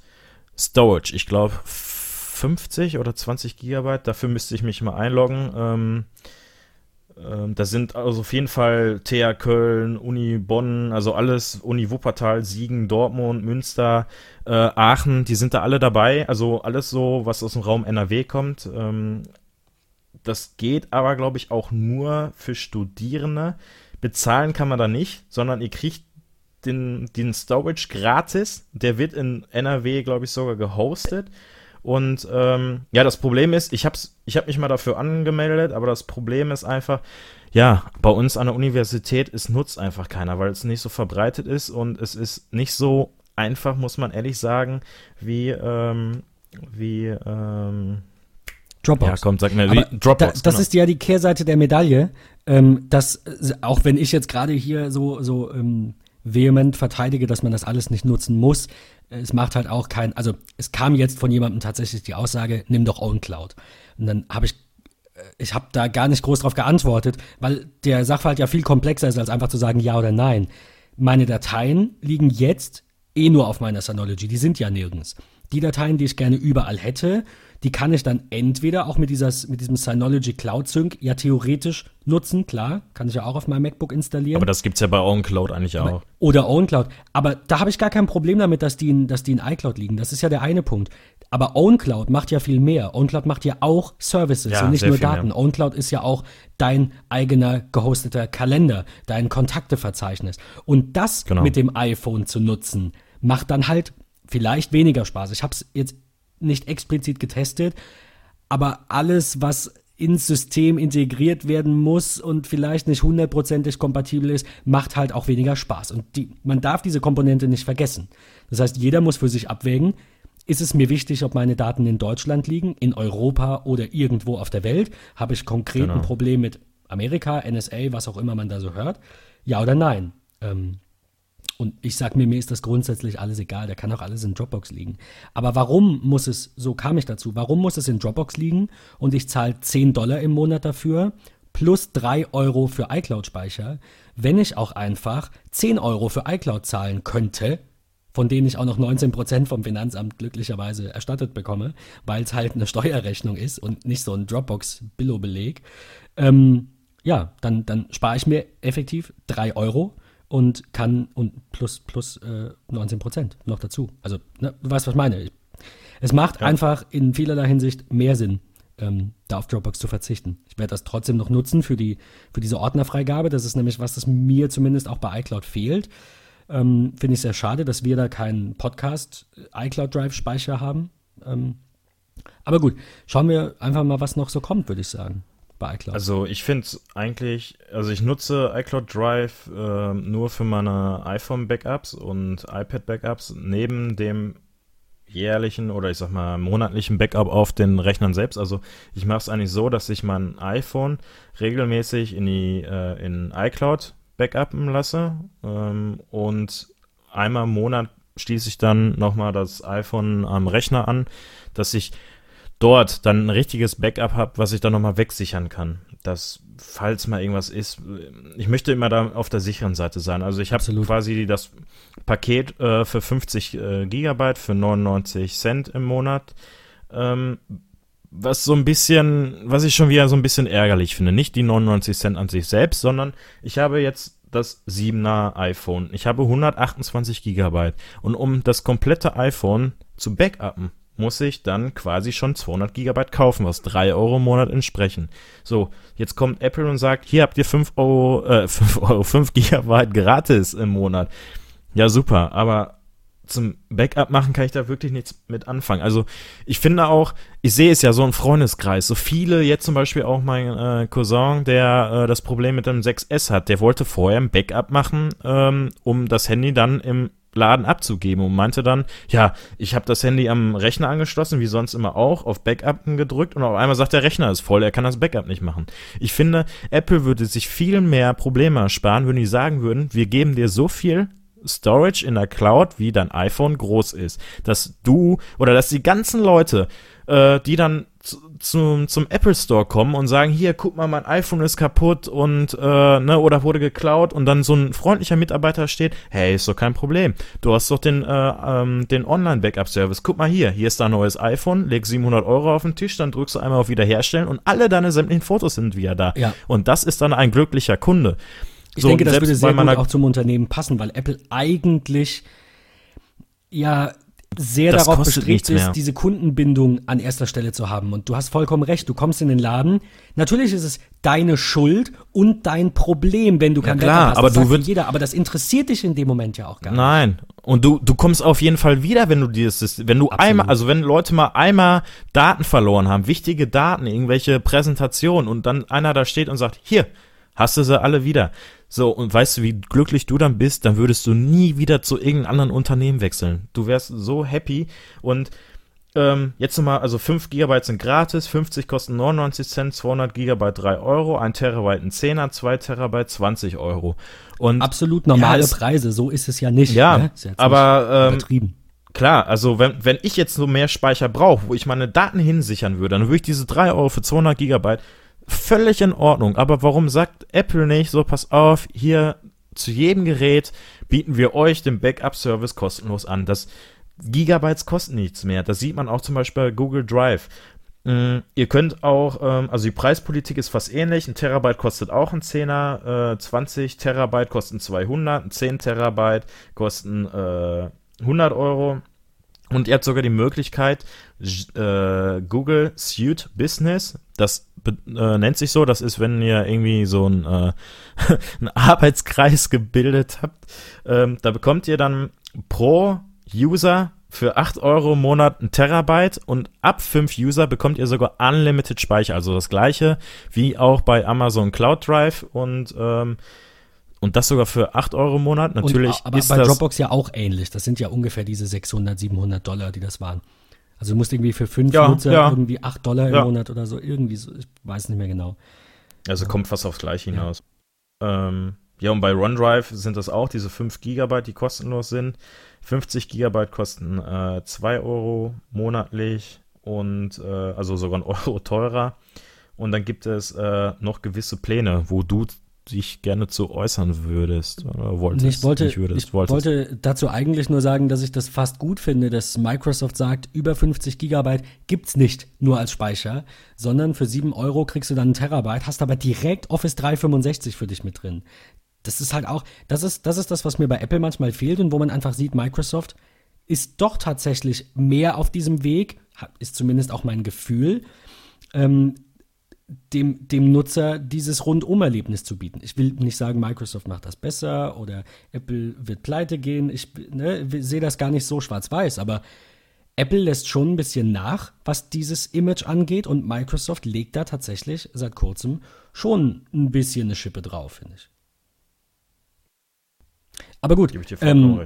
Storage. Ich glaube 50 oder 20 Gigabyte. Dafür müsste ich mich mal einloggen. Ähm, ähm, da sind also auf jeden Fall TH Köln, Uni Bonn, also alles, Uni Wuppertal, Siegen, Dortmund, Münster, äh, Aachen, die sind da alle dabei. Also alles so, was aus dem Raum NRW kommt. Ähm, das geht aber, glaube ich, auch nur für Studierende. Bezahlen kann man da nicht, sondern ihr kriegt den, den Storage gratis. Der wird in NRW, glaube ich, sogar gehostet. Und ähm, ja, das Problem ist, ich habe ich hab mich mal dafür angemeldet, aber das Problem ist einfach, ja, bei uns an der Universität, es nutzt einfach keiner, weil es nicht so verbreitet ist und es ist nicht so einfach, muss man ehrlich sagen, wie, ähm, wie, ähm, Dropbox. Ja, kommt, sag mir, wie Dropbox. Da, das genau. ist ja die Kehrseite der Medaille, ähm, dass, auch wenn ich jetzt gerade hier so, so ähm, vehement verteidige, dass man das alles nicht nutzen muss, es macht halt auch kein, also es kam jetzt von jemandem tatsächlich die Aussage, nimm doch OwnCloud. Und dann habe ich, äh, ich habe da gar nicht groß drauf geantwortet, weil der Sachverhalt ja viel komplexer ist, als einfach zu sagen ja oder nein. Meine Dateien liegen jetzt eh nur auf meiner Synology, die sind ja nirgends. Die Dateien, die ich gerne überall hätte, die kann ich dann entweder auch mit, dieses, mit diesem Synology Cloud Sync ja theoretisch nutzen, klar, kann ich ja auch auf meinem MacBook installieren. Aber das gibt es ja bei OwnCloud eigentlich auch. Oder OwnCloud. Aber da habe ich gar kein Problem damit, dass die, in, dass die in iCloud liegen. Das ist ja der eine Punkt. Aber OwnCloud macht ja viel mehr. OwnCloud macht ja auch Services ja, und nicht nur Daten. Mehr. OwnCloud ist ja auch dein eigener gehosteter Kalender, dein Kontakteverzeichnis. Und das genau. mit dem iPhone zu nutzen, macht dann halt vielleicht weniger Spaß. Ich habe es jetzt nicht explizit getestet, aber alles, was ins System integriert werden muss und vielleicht nicht hundertprozentig kompatibel ist, macht halt auch weniger Spaß. Und die, man darf diese Komponente nicht vergessen. Das heißt, jeder muss für sich abwägen, ist es mir wichtig, ob meine Daten in Deutschland liegen, in Europa oder irgendwo auf der Welt? Habe ich konkret genau. ein Problem mit Amerika, NSA, was auch immer man da so hört? Ja oder nein? Ähm, und ich sag mir, mir ist das grundsätzlich alles egal, da kann auch alles in Dropbox liegen. Aber warum muss es, so kam ich dazu, warum muss es in Dropbox liegen und ich zahle 10 Dollar im Monat dafür plus 3 Euro für iCloud-Speicher, wenn ich auch einfach 10 Euro für iCloud zahlen könnte, von denen ich auch noch 19% vom Finanzamt glücklicherweise erstattet bekomme, weil es halt eine Steuerrechnung ist und nicht so ein Dropbox-Billo-Beleg. Ähm, ja, dann, dann spare ich mir effektiv 3 Euro und kann und plus plus äh, 19 Prozent noch dazu. Also ne, du weißt, was ich meine. Es macht ja. einfach in vielerlei Hinsicht mehr Sinn, ähm, da auf Dropbox zu verzichten. Ich werde das trotzdem noch nutzen für die für diese Ordnerfreigabe. Das ist nämlich was, das mir zumindest auch bei iCloud fehlt. Ähm, Finde ich sehr schade, dass wir da keinen Podcast äh, iCloud Drive Speicher haben. Ähm, aber gut, schauen wir einfach mal, was noch so kommt, würde ich sagen bei iCloud? Also ich finde es eigentlich, also ich nutze iCloud Drive äh, nur für meine iPhone-Backups und iPad-Backups neben dem jährlichen oder ich sag mal monatlichen Backup auf den Rechnern selbst. Also ich mache es eigentlich so, dass ich mein iPhone regelmäßig in die äh, in iCloud backuppen lasse ähm, und einmal im Monat schließe ich dann nochmal das iPhone am Rechner an, dass ich dort dann ein richtiges Backup habe, was ich dann nochmal wegsichern kann. Dass, falls mal irgendwas ist, ich möchte immer da auf der sicheren Seite sein. Also ich habe quasi das Paket äh, für 50 äh, Gigabyte für 99 Cent im Monat. Ähm, was so ein bisschen, was ich schon wieder so ein bisschen ärgerlich finde. Nicht die 99 Cent an sich selbst, sondern ich habe jetzt das 7er iPhone. Ich habe 128 Gigabyte. Und um das komplette iPhone zu backuppen, muss ich dann quasi schon 200 Gigabyte kaufen, was 3 Euro im Monat entsprechen. So, jetzt kommt Apple und sagt, hier habt ihr 5 Euro, äh, 5 Euro, 5 Gigabyte gratis im Monat. Ja, super, aber zum Backup machen kann ich da wirklich nichts mit anfangen. Also ich finde auch, ich sehe es ja so im Freundeskreis, so viele, jetzt zum Beispiel auch mein äh, Cousin, der äh, das Problem mit dem 6S hat, der wollte vorher ein Backup machen, ähm, um das Handy dann im Laden abzugeben und meinte dann, ja, ich habe das Handy am Rechner angeschlossen, wie sonst immer auch, auf Backup gedrückt und auf einmal sagt der Rechner ist voll, er kann das Backup nicht machen. Ich finde, Apple würde sich viel mehr Probleme ersparen, wenn die sagen würden, wir geben dir so viel Storage in der Cloud, wie dein iPhone groß ist. Dass du oder dass die ganzen Leute, äh, die dann zum, zum Apple Store kommen und sagen, hier, guck mal, mein iPhone ist kaputt und, äh, ne, oder wurde geklaut und dann so ein freundlicher Mitarbeiter steht, hey, ist doch kein Problem. Du hast doch den, äh, ähm, den Online-Backup-Service. Guck mal hier, hier ist dein neues iPhone, leg 700 Euro auf den Tisch, dann drückst du einmal auf Wiederherstellen und alle deine sämtlichen Fotos sind wieder da. Ja. Und das ist dann ein glücklicher Kunde. Ich so, denke, das würde sehr gut auch zum Unternehmen passen, weil Apple eigentlich ja sehr das darauf bestrebt ist, diese Kundenbindung an erster Stelle zu haben. Und du hast vollkommen recht, du kommst in den Laden. Natürlich ist es deine Schuld und dein Problem, wenn du kein ja, klar, Wetter hast. Aber das du jeder, aber das interessiert dich in dem Moment ja auch gar nicht. Nein. Und du, du kommst auf jeden Fall wieder, wenn du dieses, wenn du Absolut. einmal, also wenn Leute mal einmal Daten verloren haben, wichtige Daten, irgendwelche Präsentationen und dann einer da steht und sagt, hier, hast du sie alle wieder. So, und weißt du, wie glücklich du dann bist, dann würdest du nie wieder zu irgendeinem anderen Unternehmen wechseln. Du wärst so happy und ähm, jetzt nochmal, also 5 GB sind gratis, 50 kosten 99 Cent, 200 GB 3 Euro, 1 Terabyte ein 10er, 2 Terabyte 20 Euro. Und Absolut normale ja, Preise, so ist es ja nicht. Ja, ne? ja aber ähm, Klar, also wenn, wenn ich jetzt so mehr Speicher brauche, wo ich meine Daten hinsichern würde, dann würde ich diese 3 Euro für 200 Gigabyte völlig in Ordnung. Aber warum sagt Apple nicht so, pass auf, hier zu jedem Gerät bieten wir euch den Backup-Service kostenlos an. Das Gigabytes kosten nichts mehr. Das sieht man auch zum Beispiel bei Google Drive. Mm, ihr könnt auch, ähm, also die Preispolitik ist fast ähnlich. Ein Terabyte kostet auch ein Zehner, äh, 20 Terabyte kosten 200, ein 10 Terabyte kosten äh, 100 Euro. Und ihr habt sogar die Möglichkeit, äh, Google Suite Business, das äh, nennt sich so, das ist, wenn ihr irgendwie so ein, äh, einen Arbeitskreis gebildet habt, ähm, da bekommt ihr dann pro User für 8 Euro im Monat ein Terabyte und ab 5 User bekommt ihr sogar Unlimited Speicher, also das gleiche wie auch bei Amazon Cloud Drive und ähm, und das sogar für 8 Euro im Monat. Natürlich und, aber ist bei Dropbox ja auch ähnlich. Das sind ja ungefähr diese 600, 700 Dollar, die das waren. Also du musst irgendwie für fünf ja, Nutzer ja. irgendwie 8 Dollar im ja. Monat oder so, irgendwie so, ich weiß nicht mehr genau. Also kommt fast aufs Gleiche hinaus. Ja. Ähm, ja, und bei OneDrive sind das auch diese 5 Gigabyte, die kostenlos sind. 50 Gigabyte kosten äh, 2 Euro monatlich und äh, also sogar ein Euro teurer. Und dann gibt es äh, noch gewisse Pläne, wo du dich gerne zu äußern würdest oder wolltest. Ich wollte, nicht würdest, ich wollte dazu eigentlich nur sagen, dass ich das fast gut finde, dass Microsoft sagt, über 50 Gigabyte gibt's nicht nur als Speicher, sondern für 7 Euro kriegst du dann einen Terabyte, hast aber direkt Office 365 für dich mit drin. Das ist halt auch, das ist, das ist das, was mir bei Apple manchmal fehlt und wo man einfach sieht, Microsoft ist doch tatsächlich mehr auf diesem Weg, ist zumindest auch mein Gefühl, ähm, dem, dem Nutzer dieses Rundumerlebnis zu bieten. Ich will nicht sagen, Microsoft macht das besser oder Apple wird pleite gehen. Ich ne, sehe das gar nicht so schwarz-weiß, aber Apple lässt schon ein bisschen nach, was dieses Image angeht und Microsoft legt da tatsächlich seit kurzem schon ein bisschen eine Schippe drauf, finde ich. Aber gut. Ähm.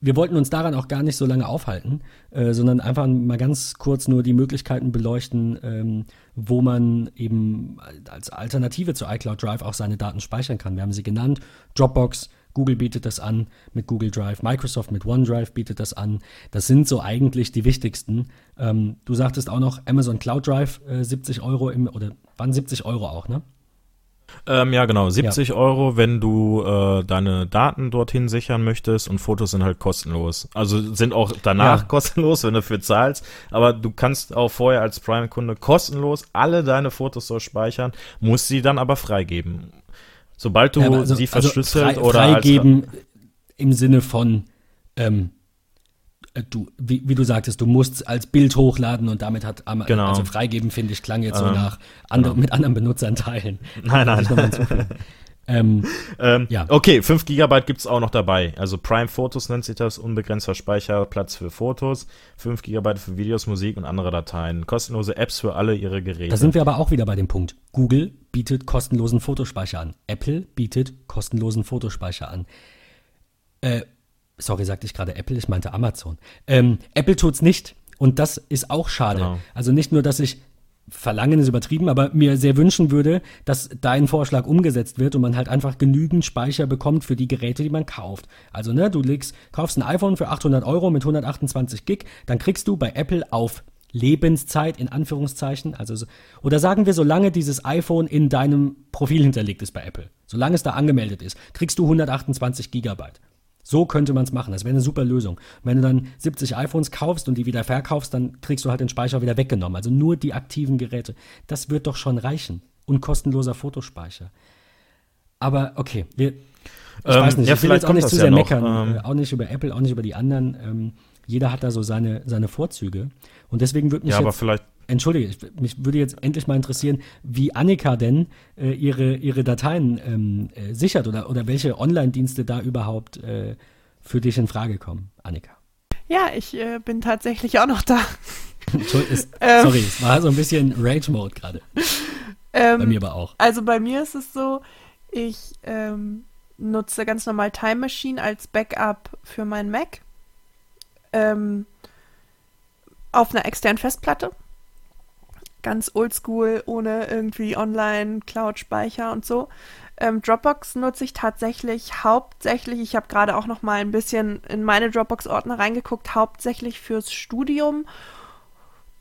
Wir wollten uns daran auch gar nicht so lange aufhalten, äh, sondern einfach mal ganz kurz nur die Möglichkeiten beleuchten, ähm, wo man eben als Alternative zu iCloud Drive auch seine Daten speichern kann. Wir haben sie genannt. Dropbox, Google bietet das an mit Google Drive, Microsoft mit OneDrive bietet das an. Das sind so eigentlich die wichtigsten. Ähm, du sagtest auch noch Amazon Cloud Drive äh, 70 Euro im, oder waren 70 Euro auch, ne? Ähm, ja, genau. 70 ja. Euro, wenn du äh, deine Daten dorthin sichern möchtest und Fotos sind halt kostenlos. Also sind auch danach ja. kostenlos, wenn du für zahlst. Aber du kannst auch vorher als Prime-Kunde kostenlos alle deine Fotos so speichern, musst sie dann aber freigeben. Sobald du ja, also, sie also verschlüsselt also frei, oder freigeben im Sinne von ähm, äh, du, wie, wie, du sagtest, du musst als Bild hochladen und damit hat genau. also freigeben, finde ich, klang jetzt ähm, so nach andre, genau. mit anderen Benutzern teilen. Nein, nein. ähm, ähm, ja. Okay, 5 GB gibt es auch noch dabei. Also Prime Fotos nennt sich das, unbegrenzter Speicherplatz für Fotos, 5 GB für Videos, Musik und andere Dateien. Kostenlose Apps für alle ihre Geräte. Da sind wir aber auch wieder bei dem Punkt. Google bietet kostenlosen Fotospeicher an. Apple bietet kostenlosen Fotospeicher an. Äh, sorry, sagte ich gerade Apple, ich meinte Amazon. Ähm, Apple tut's nicht und das ist auch schade. Genau. Also nicht nur, dass ich Verlangen ist übertrieben, aber mir sehr wünschen würde, dass dein Vorschlag umgesetzt wird und man halt einfach genügend Speicher bekommt für die Geräte, die man kauft. Also, ne, du legst, kaufst ein iPhone für 800 Euro mit 128 Gig, dann kriegst du bei Apple auf Lebenszeit in Anführungszeichen, also oder sagen wir, solange dieses iPhone in deinem Profil hinterlegt ist bei Apple, solange es da angemeldet ist, kriegst du 128 Gigabyte. So könnte man es machen. Das wäre eine super Lösung. Wenn du dann 70 iPhones kaufst und die wieder verkaufst, dann kriegst du halt den Speicher wieder weggenommen. Also nur die aktiven Geräte. Das wird doch schon reichen. Und kostenloser Fotospeicher. Aber okay, wir, ich ähm, weiß nicht, ja, ich will jetzt auch nicht zu sehr ja meckern. Ähm, äh, auch nicht über Apple, auch nicht über die anderen. Ähm, jeder hat da so seine, seine Vorzüge. Und deswegen würde mich ja, aber vielleicht Entschuldige, ich, mich würde jetzt endlich mal interessieren, wie Annika denn äh, ihre, ihre Dateien ähm, äh, sichert oder, oder welche Online-Dienste da überhaupt äh, für dich in Frage kommen, Annika. Ja, ich äh, bin tatsächlich auch noch da. ist, ähm, sorry, es war so ein bisschen Rage-Mode gerade. Ähm, bei mir aber auch. Also bei mir ist es so, ich ähm, nutze ganz normal Time Machine als Backup für meinen Mac. Ähm, auf einer externen Festplatte ganz oldschool, ohne irgendwie online, Cloud-Speicher und so. Ähm, Dropbox nutze ich tatsächlich hauptsächlich, ich habe gerade auch noch mal ein bisschen in meine Dropbox-Ordner reingeguckt, hauptsächlich fürs Studium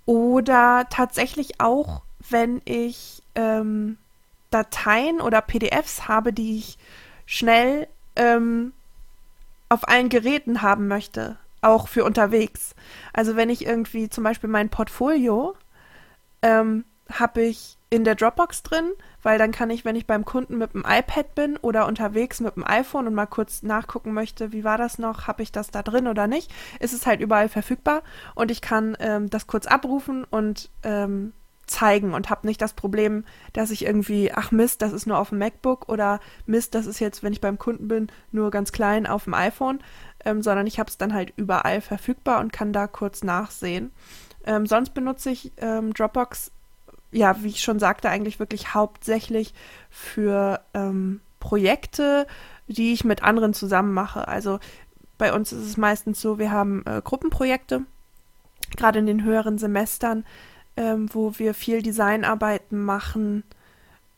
oder tatsächlich auch, wenn ich ähm, Dateien oder PDFs habe, die ich schnell ähm, auf allen Geräten haben möchte, auch für unterwegs. Also wenn ich irgendwie zum Beispiel mein Portfolio ähm, habe ich in der Dropbox drin, weil dann kann ich, wenn ich beim Kunden mit dem iPad bin oder unterwegs mit dem iPhone und mal kurz nachgucken möchte, wie war das noch, habe ich das da drin oder nicht, ist es halt überall verfügbar und ich kann ähm, das kurz abrufen und ähm, zeigen und habe nicht das Problem, dass ich irgendwie, ach Mist, das ist nur auf dem MacBook oder Mist, das ist jetzt, wenn ich beim Kunden bin, nur ganz klein auf dem iPhone, ähm, sondern ich habe es dann halt überall verfügbar und kann da kurz nachsehen. Ähm, sonst benutze ich ähm, Dropbox, ja, wie ich schon sagte, eigentlich wirklich hauptsächlich für ähm, Projekte, die ich mit anderen zusammen mache. Also bei uns ist es meistens so, wir haben äh, Gruppenprojekte, gerade in den höheren Semestern, ähm, wo wir viel Designarbeiten machen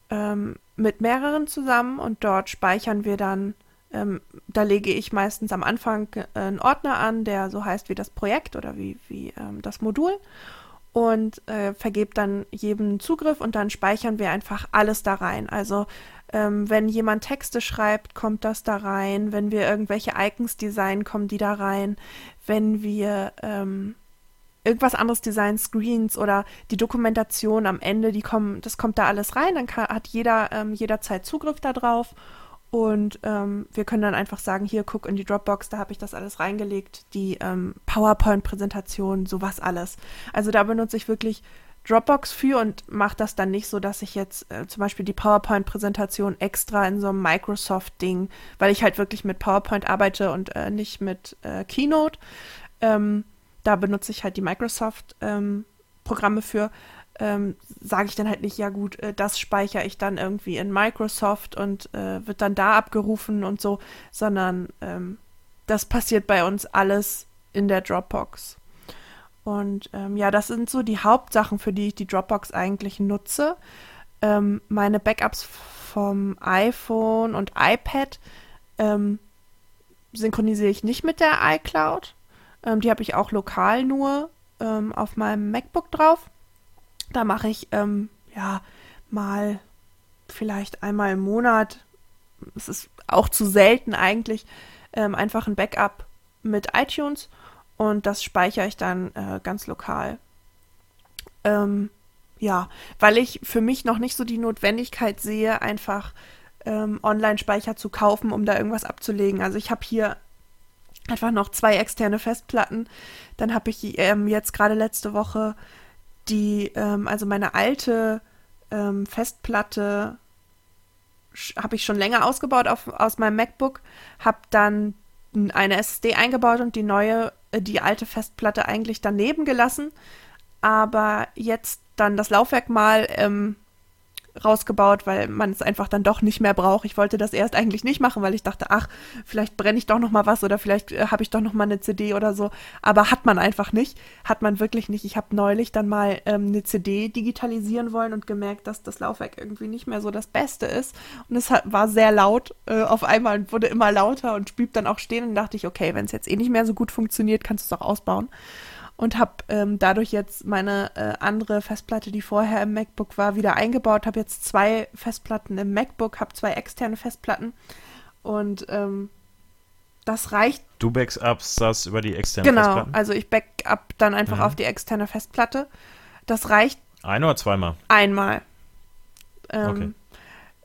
ähm, mit mehreren zusammen und dort speichern wir dann ähm, da lege ich meistens am Anfang äh, einen Ordner an, der so heißt wie das Projekt oder wie, wie ähm, das Modul und äh, vergebe dann jedem Zugriff und dann speichern wir einfach alles da rein. Also ähm, wenn jemand Texte schreibt, kommt das da rein. Wenn wir irgendwelche Icons designen, kommen die da rein. Wenn wir ähm, irgendwas anderes designen, Screens oder die Dokumentation am Ende, die kommen, das kommt da alles rein. Dann kann, hat jeder ähm, jederzeit Zugriff darauf und ähm, wir können dann einfach sagen, hier, guck in die Dropbox, da habe ich das alles reingelegt, die ähm, PowerPoint-Präsentation, sowas alles. Also da benutze ich wirklich Dropbox für und mache das dann nicht so, dass ich jetzt äh, zum Beispiel die PowerPoint-Präsentation extra in so einem Microsoft-Ding, weil ich halt wirklich mit PowerPoint arbeite und äh, nicht mit äh, Keynote. Ähm, da benutze ich halt die Microsoft-Programme ähm, für ähm, sage ich dann halt nicht, ja gut, äh, das speichere ich dann irgendwie in Microsoft und äh, wird dann da abgerufen und so, sondern ähm, das passiert bei uns alles in der Dropbox. Und ähm, ja, das sind so die Hauptsachen, für die ich die Dropbox eigentlich nutze. Ähm, meine Backups vom iPhone und iPad ähm, synchronisiere ich nicht mit der iCloud. Ähm, die habe ich auch lokal nur ähm, auf meinem MacBook drauf. Da mache ich ähm, ja mal vielleicht einmal im Monat. Es ist auch zu selten eigentlich. einfach ein Backup mit iTunes und das speichere ich dann äh, ganz lokal. Ähm, ja, weil ich für mich noch nicht so die Notwendigkeit sehe, einfach ähm, Online-Speicher zu kaufen, um da irgendwas abzulegen. Also ich habe hier einfach noch zwei externe Festplatten. Dann habe ich ähm, jetzt gerade letzte Woche die, ähm, also meine alte ähm, Festplatte habe ich schon länger ausgebaut auf, aus meinem MacBook, habe dann eine SSD eingebaut und die neue die alte Festplatte eigentlich daneben gelassen, aber jetzt dann das Laufwerk mal ähm, rausgebaut, weil man es einfach dann doch nicht mehr braucht. Ich wollte das erst eigentlich nicht machen, weil ich dachte, ach, vielleicht brenne ich doch noch mal was oder vielleicht äh, habe ich doch noch mal eine CD oder so. Aber hat man einfach nicht, hat man wirklich nicht. Ich habe neulich dann mal ähm, eine CD digitalisieren wollen und gemerkt, dass das Laufwerk irgendwie nicht mehr so das Beste ist. Und es hat, war sehr laut äh, auf einmal und wurde immer lauter und blieb dann auch stehen. Und dachte ich, okay, wenn es jetzt eh nicht mehr so gut funktioniert, kannst du es auch ausbauen und habe ähm, dadurch jetzt meine äh, andere Festplatte, die vorher im MacBook war, wieder eingebaut. Habe jetzt zwei Festplatten im MacBook, habe zwei externe Festplatten und ähm, das reicht. Du backupst das über die externe genau, Festplatte? Genau, also ich backup dann einfach mhm. auf die externe Festplatte. Das reicht. Ein oder zweimal? Einmal. Ähm,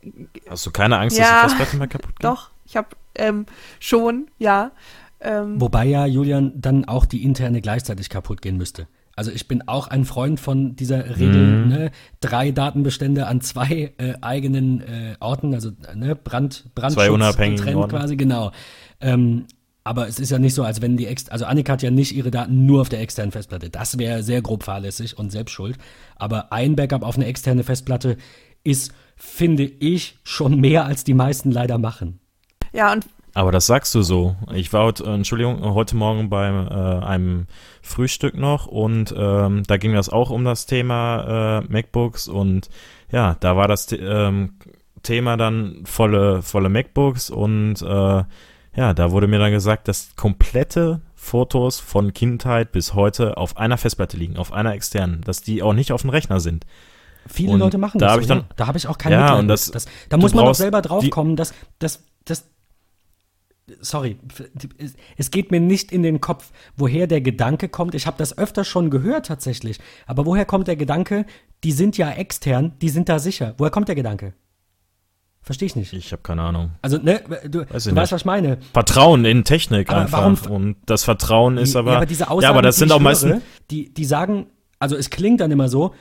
okay. Hast du keine Angst, ja, dass die Festplatte mal kaputt geht? Doch, ich habe ähm, schon, ja. Ähm, Wobei ja, Julian, dann auch die interne gleichzeitig kaputt gehen müsste. Also ich bin auch ein Freund von dieser Regel, mhm. ne? drei Datenbestände an zwei äh, eigenen äh, Orten, also ne? Brand, Brandschutz zwei unabhängigen getrennt Orten. quasi, genau. Ähm, aber es ist ja nicht so, als wenn die Ex also Annika hat ja nicht ihre Daten nur auf der externen Festplatte. Das wäre sehr grob fahrlässig und selbst schuld. Aber ein Backup auf eine externe Festplatte ist, finde ich, schon mehr als die meisten leider machen. Ja, und aber das sagst du so. Ich war heute, äh, Entschuldigung, heute Morgen bei äh, einem Frühstück noch und ähm, da ging das auch um das Thema äh, MacBooks und ja, da war das ähm, Thema dann volle, volle MacBooks und äh, ja, da wurde mir dann gesagt, dass komplette Fotos von Kindheit bis heute auf einer Festplatte liegen, auf einer externen, dass die auch nicht auf dem Rechner sind. Viele und Leute machen da das. Hab ich dann, da habe ich auch keine ja, Mitleid. Und das, das, da muss man doch selber drauf kommen, dass, dass, dass sorry, es geht mir nicht in den Kopf, woher der Gedanke kommt. Ich habe das öfter schon gehört tatsächlich. Aber woher kommt der Gedanke, die sind ja extern, die sind da sicher. Woher kommt der Gedanke? Verstehe ich nicht. Ich habe keine Ahnung. Also, ne, du, du weißt, was ich meine. Vertrauen in Technik aber einfach. Warum, und das Vertrauen ist aber. Ja, aber diese Aussagen, ja, aber das sind auch meistens. Die, die sagen, also es klingt dann immer so,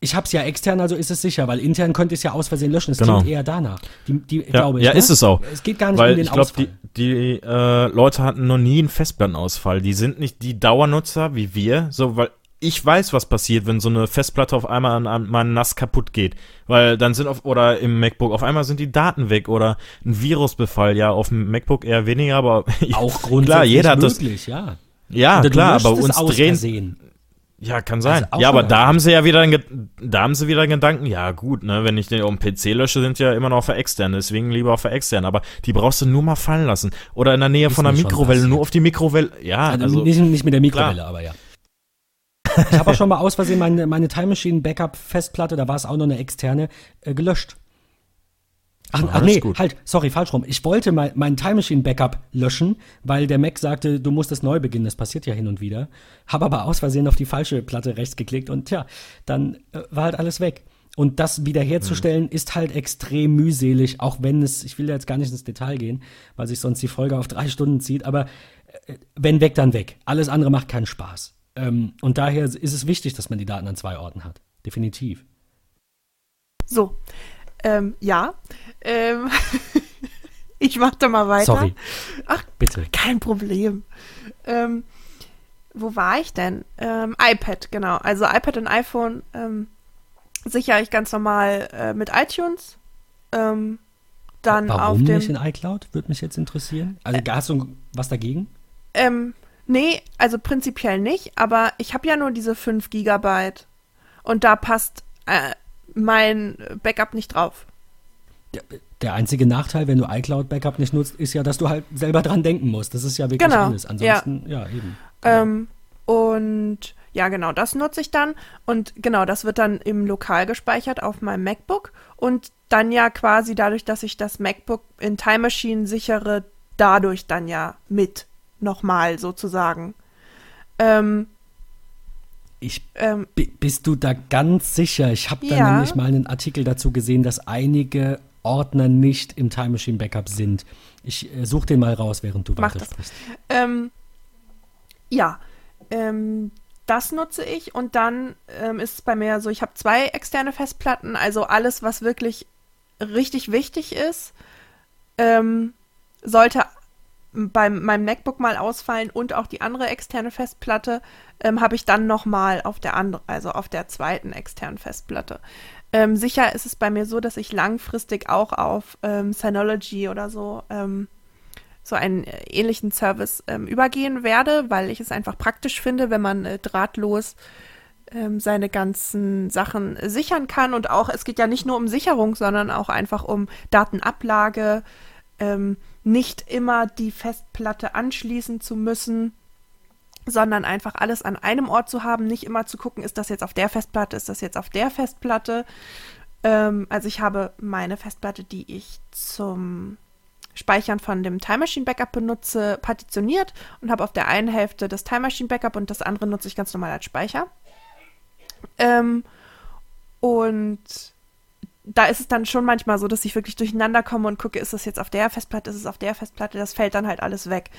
ich habe es ja extern, also ist es sicher, weil intern könnte ich es ja aus Versehen löschen. Es genau. klingt eher danach. Die, die, ja, glaube ich, ja ne? ist es auch. Es geht gar nicht weil um den ich glaube, die, die äh, Leute hatten noch nie einen Festplattenausfall. Die sind nicht die Dauernutzer wie wir, so weil ich weiß, was passiert, wenn so eine Festplatte auf einmal an, an mal nass kaputt geht, weil dann sind auf oder im MacBook auf einmal sind die Daten weg oder ein Virusbefall, ja, auf dem MacBook eher weniger, aber auch grundsätzlich klar, jeder hat möglich, das, ja. Ja, klar, aber uns drehen ja, kann sein. Also ja, aber da haben sie ja wieder, da haben sie wieder einen Gedanken, ja gut, ne, wenn ich den auf dem PC lösche, sind ja immer noch für extern, deswegen lieber auf für extern, aber die brauchst du nur mal fallen lassen. Oder in der Nähe Ist von der Mikrowelle, nur auf die Mikrowelle, ja. Also, also nicht, nicht, mit der Mikrowelle, klar. aber ja. Ich habe auch schon mal aus Versehen meine, meine Time Machine Backup Festplatte, da war es auch noch eine externe, äh, gelöscht. Ach, ach nee, gut. halt, sorry, falsch rum. Ich wollte mein, mein Time Machine Backup löschen, weil der Mac sagte, du musst es neu beginnen. Das passiert ja hin und wieder. Habe aber aus Versehen auf die falsche Platte rechts geklickt und tja, dann äh, war halt alles weg. Und das wiederherzustellen mhm. ist halt extrem mühselig, auch wenn es, ich will jetzt gar nicht ins Detail gehen, weil sich sonst die Folge auf drei Stunden zieht, aber äh, wenn weg, dann weg. Alles andere macht keinen Spaß. Ähm, und daher ist es wichtig, dass man die Daten an zwei Orten hat. Definitiv. So, ähm, ja. Ähm, ich mach da mal weiter. Sorry. Ach, bitte. Kein Problem. Ähm, wo war ich denn? Ähm, iPad, genau. Also iPad und iPhone ähm, sichere ich ganz normal äh, mit iTunes. Ähm, dann Warum auf dem. nicht in iCloud? Würde mich jetzt interessieren. Also hast du was dagegen? Ähm, nee, also prinzipiell nicht, aber ich habe ja nur diese 5 Gigabyte. Und da passt äh, mein Backup nicht drauf. Der, der, einzige Nachteil, wenn du iCloud Backup nicht nutzt, ist ja, dass du halt selber dran denken musst. Das ist ja wirklich genau. alles. Ansonsten, ja, ja eben. Ähm, und ja, genau, das nutze ich dann. Und genau, das wird dann im Lokal gespeichert auf meinem MacBook. Und dann ja quasi dadurch, dass ich das MacBook in Time Machine sichere, dadurch dann ja mit nochmal sozusagen. Ähm, ich, ähm, bist du da ganz sicher? Ich habe da ja. nämlich mal einen Artikel dazu gesehen, dass einige Ordner nicht im Time Machine Backup sind. Ich äh, suche den mal raus, während du Mach weiter sprichst. Ähm, ja, ähm, das nutze ich und dann ähm, ist es bei mir so, ich habe zwei externe Festplatten, also alles, was wirklich richtig wichtig ist, ähm, sollte bei meinem MacBook mal ausfallen und auch die andere externe Festplatte ähm, habe ich dann nochmal auf der anderen, also auf der zweiten externen Festplatte. Ähm, sicher ist es bei mir so, dass ich langfristig auch auf ähm, Synology oder so ähm, so einen äh, ähnlichen Service ähm, übergehen werde, weil ich es einfach praktisch finde, wenn man äh, drahtlos ähm, seine ganzen Sachen sichern kann. Und auch, es geht ja nicht nur um Sicherung, sondern auch einfach um Datenablage, ähm, nicht immer die Festplatte anschließen zu müssen, sondern einfach alles an einem Ort zu haben, nicht immer zu gucken, ist das jetzt auf der Festplatte, ist das jetzt auf der Festplatte. Ähm, also ich habe meine Festplatte, die ich zum Speichern von dem Time Machine Backup benutze, partitioniert und habe auf der einen Hälfte das Time Machine Backup und das andere nutze ich ganz normal als Speicher. Ähm, und da ist es dann schon manchmal so, dass ich wirklich durcheinander komme und gucke, ist das jetzt auf der Festplatte, ist es auf der Festplatte, das fällt dann halt alles weg.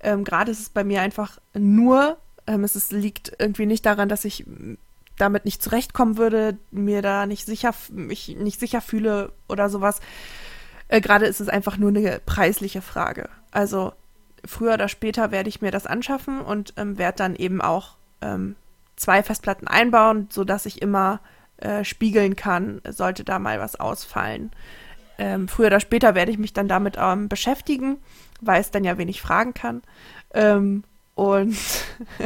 Ähm, Gerade ist es bei mir einfach nur, ähm, es ist, liegt irgendwie nicht daran, dass ich damit nicht zurechtkommen würde, mir da nicht sicher, mich nicht sicher fühle oder sowas, äh, Gerade ist es einfach nur eine preisliche Frage. Also früher oder später werde ich mir das anschaffen und ähm, werde dann eben auch ähm, zwei Festplatten einbauen, sodass ich immer äh, spiegeln kann, sollte da mal was ausfallen. Ähm, früher oder später werde ich mich dann damit ähm, beschäftigen, weil es dann ja wenig fragen kann. Ähm, und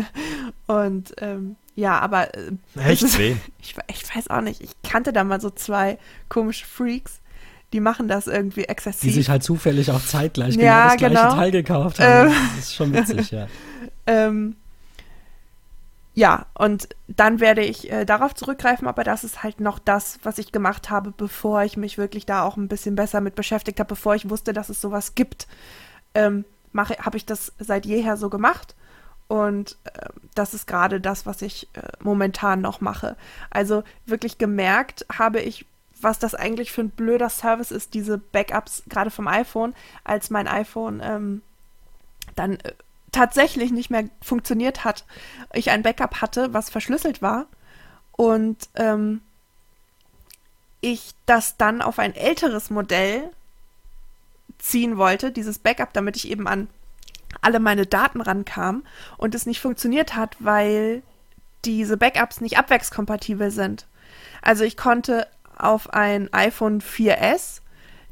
und ähm, ja, aber äh, Echt ist, ich, ich weiß auch nicht. Ich kannte da mal so zwei komische Freaks, die machen das irgendwie exzessiv. Die sich halt zufällig auch zeitgleich genau ja, das gleiche genau. Teil gekauft haben. Ähm, das ist schon witzig, ja. ähm, ja, und dann werde ich äh, darauf zurückgreifen, aber das ist halt noch das, was ich gemacht habe, bevor ich mich wirklich da auch ein bisschen besser mit beschäftigt habe, bevor ich wusste, dass es sowas gibt. Ähm, habe ich das seit jeher so gemacht. Und äh, das ist gerade das, was ich äh, momentan noch mache. Also wirklich gemerkt habe ich was das eigentlich für ein blöder Service ist, diese Backups gerade vom iPhone, als mein iPhone ähm, dann äh, tatsächlich nicht mehr funktioniert hat. Ich ein Backup hatte, was verschlüsselt war und ähm, ich das dann auf ein älteres Modell ziehen wollte, dieses Backup, damit ich eben an alle meine Daten rankam und es nicht funktioniert hat, weil diese Backups nicht abwärtskompatibel sind. Also ich konnte auf ein iPhone 4S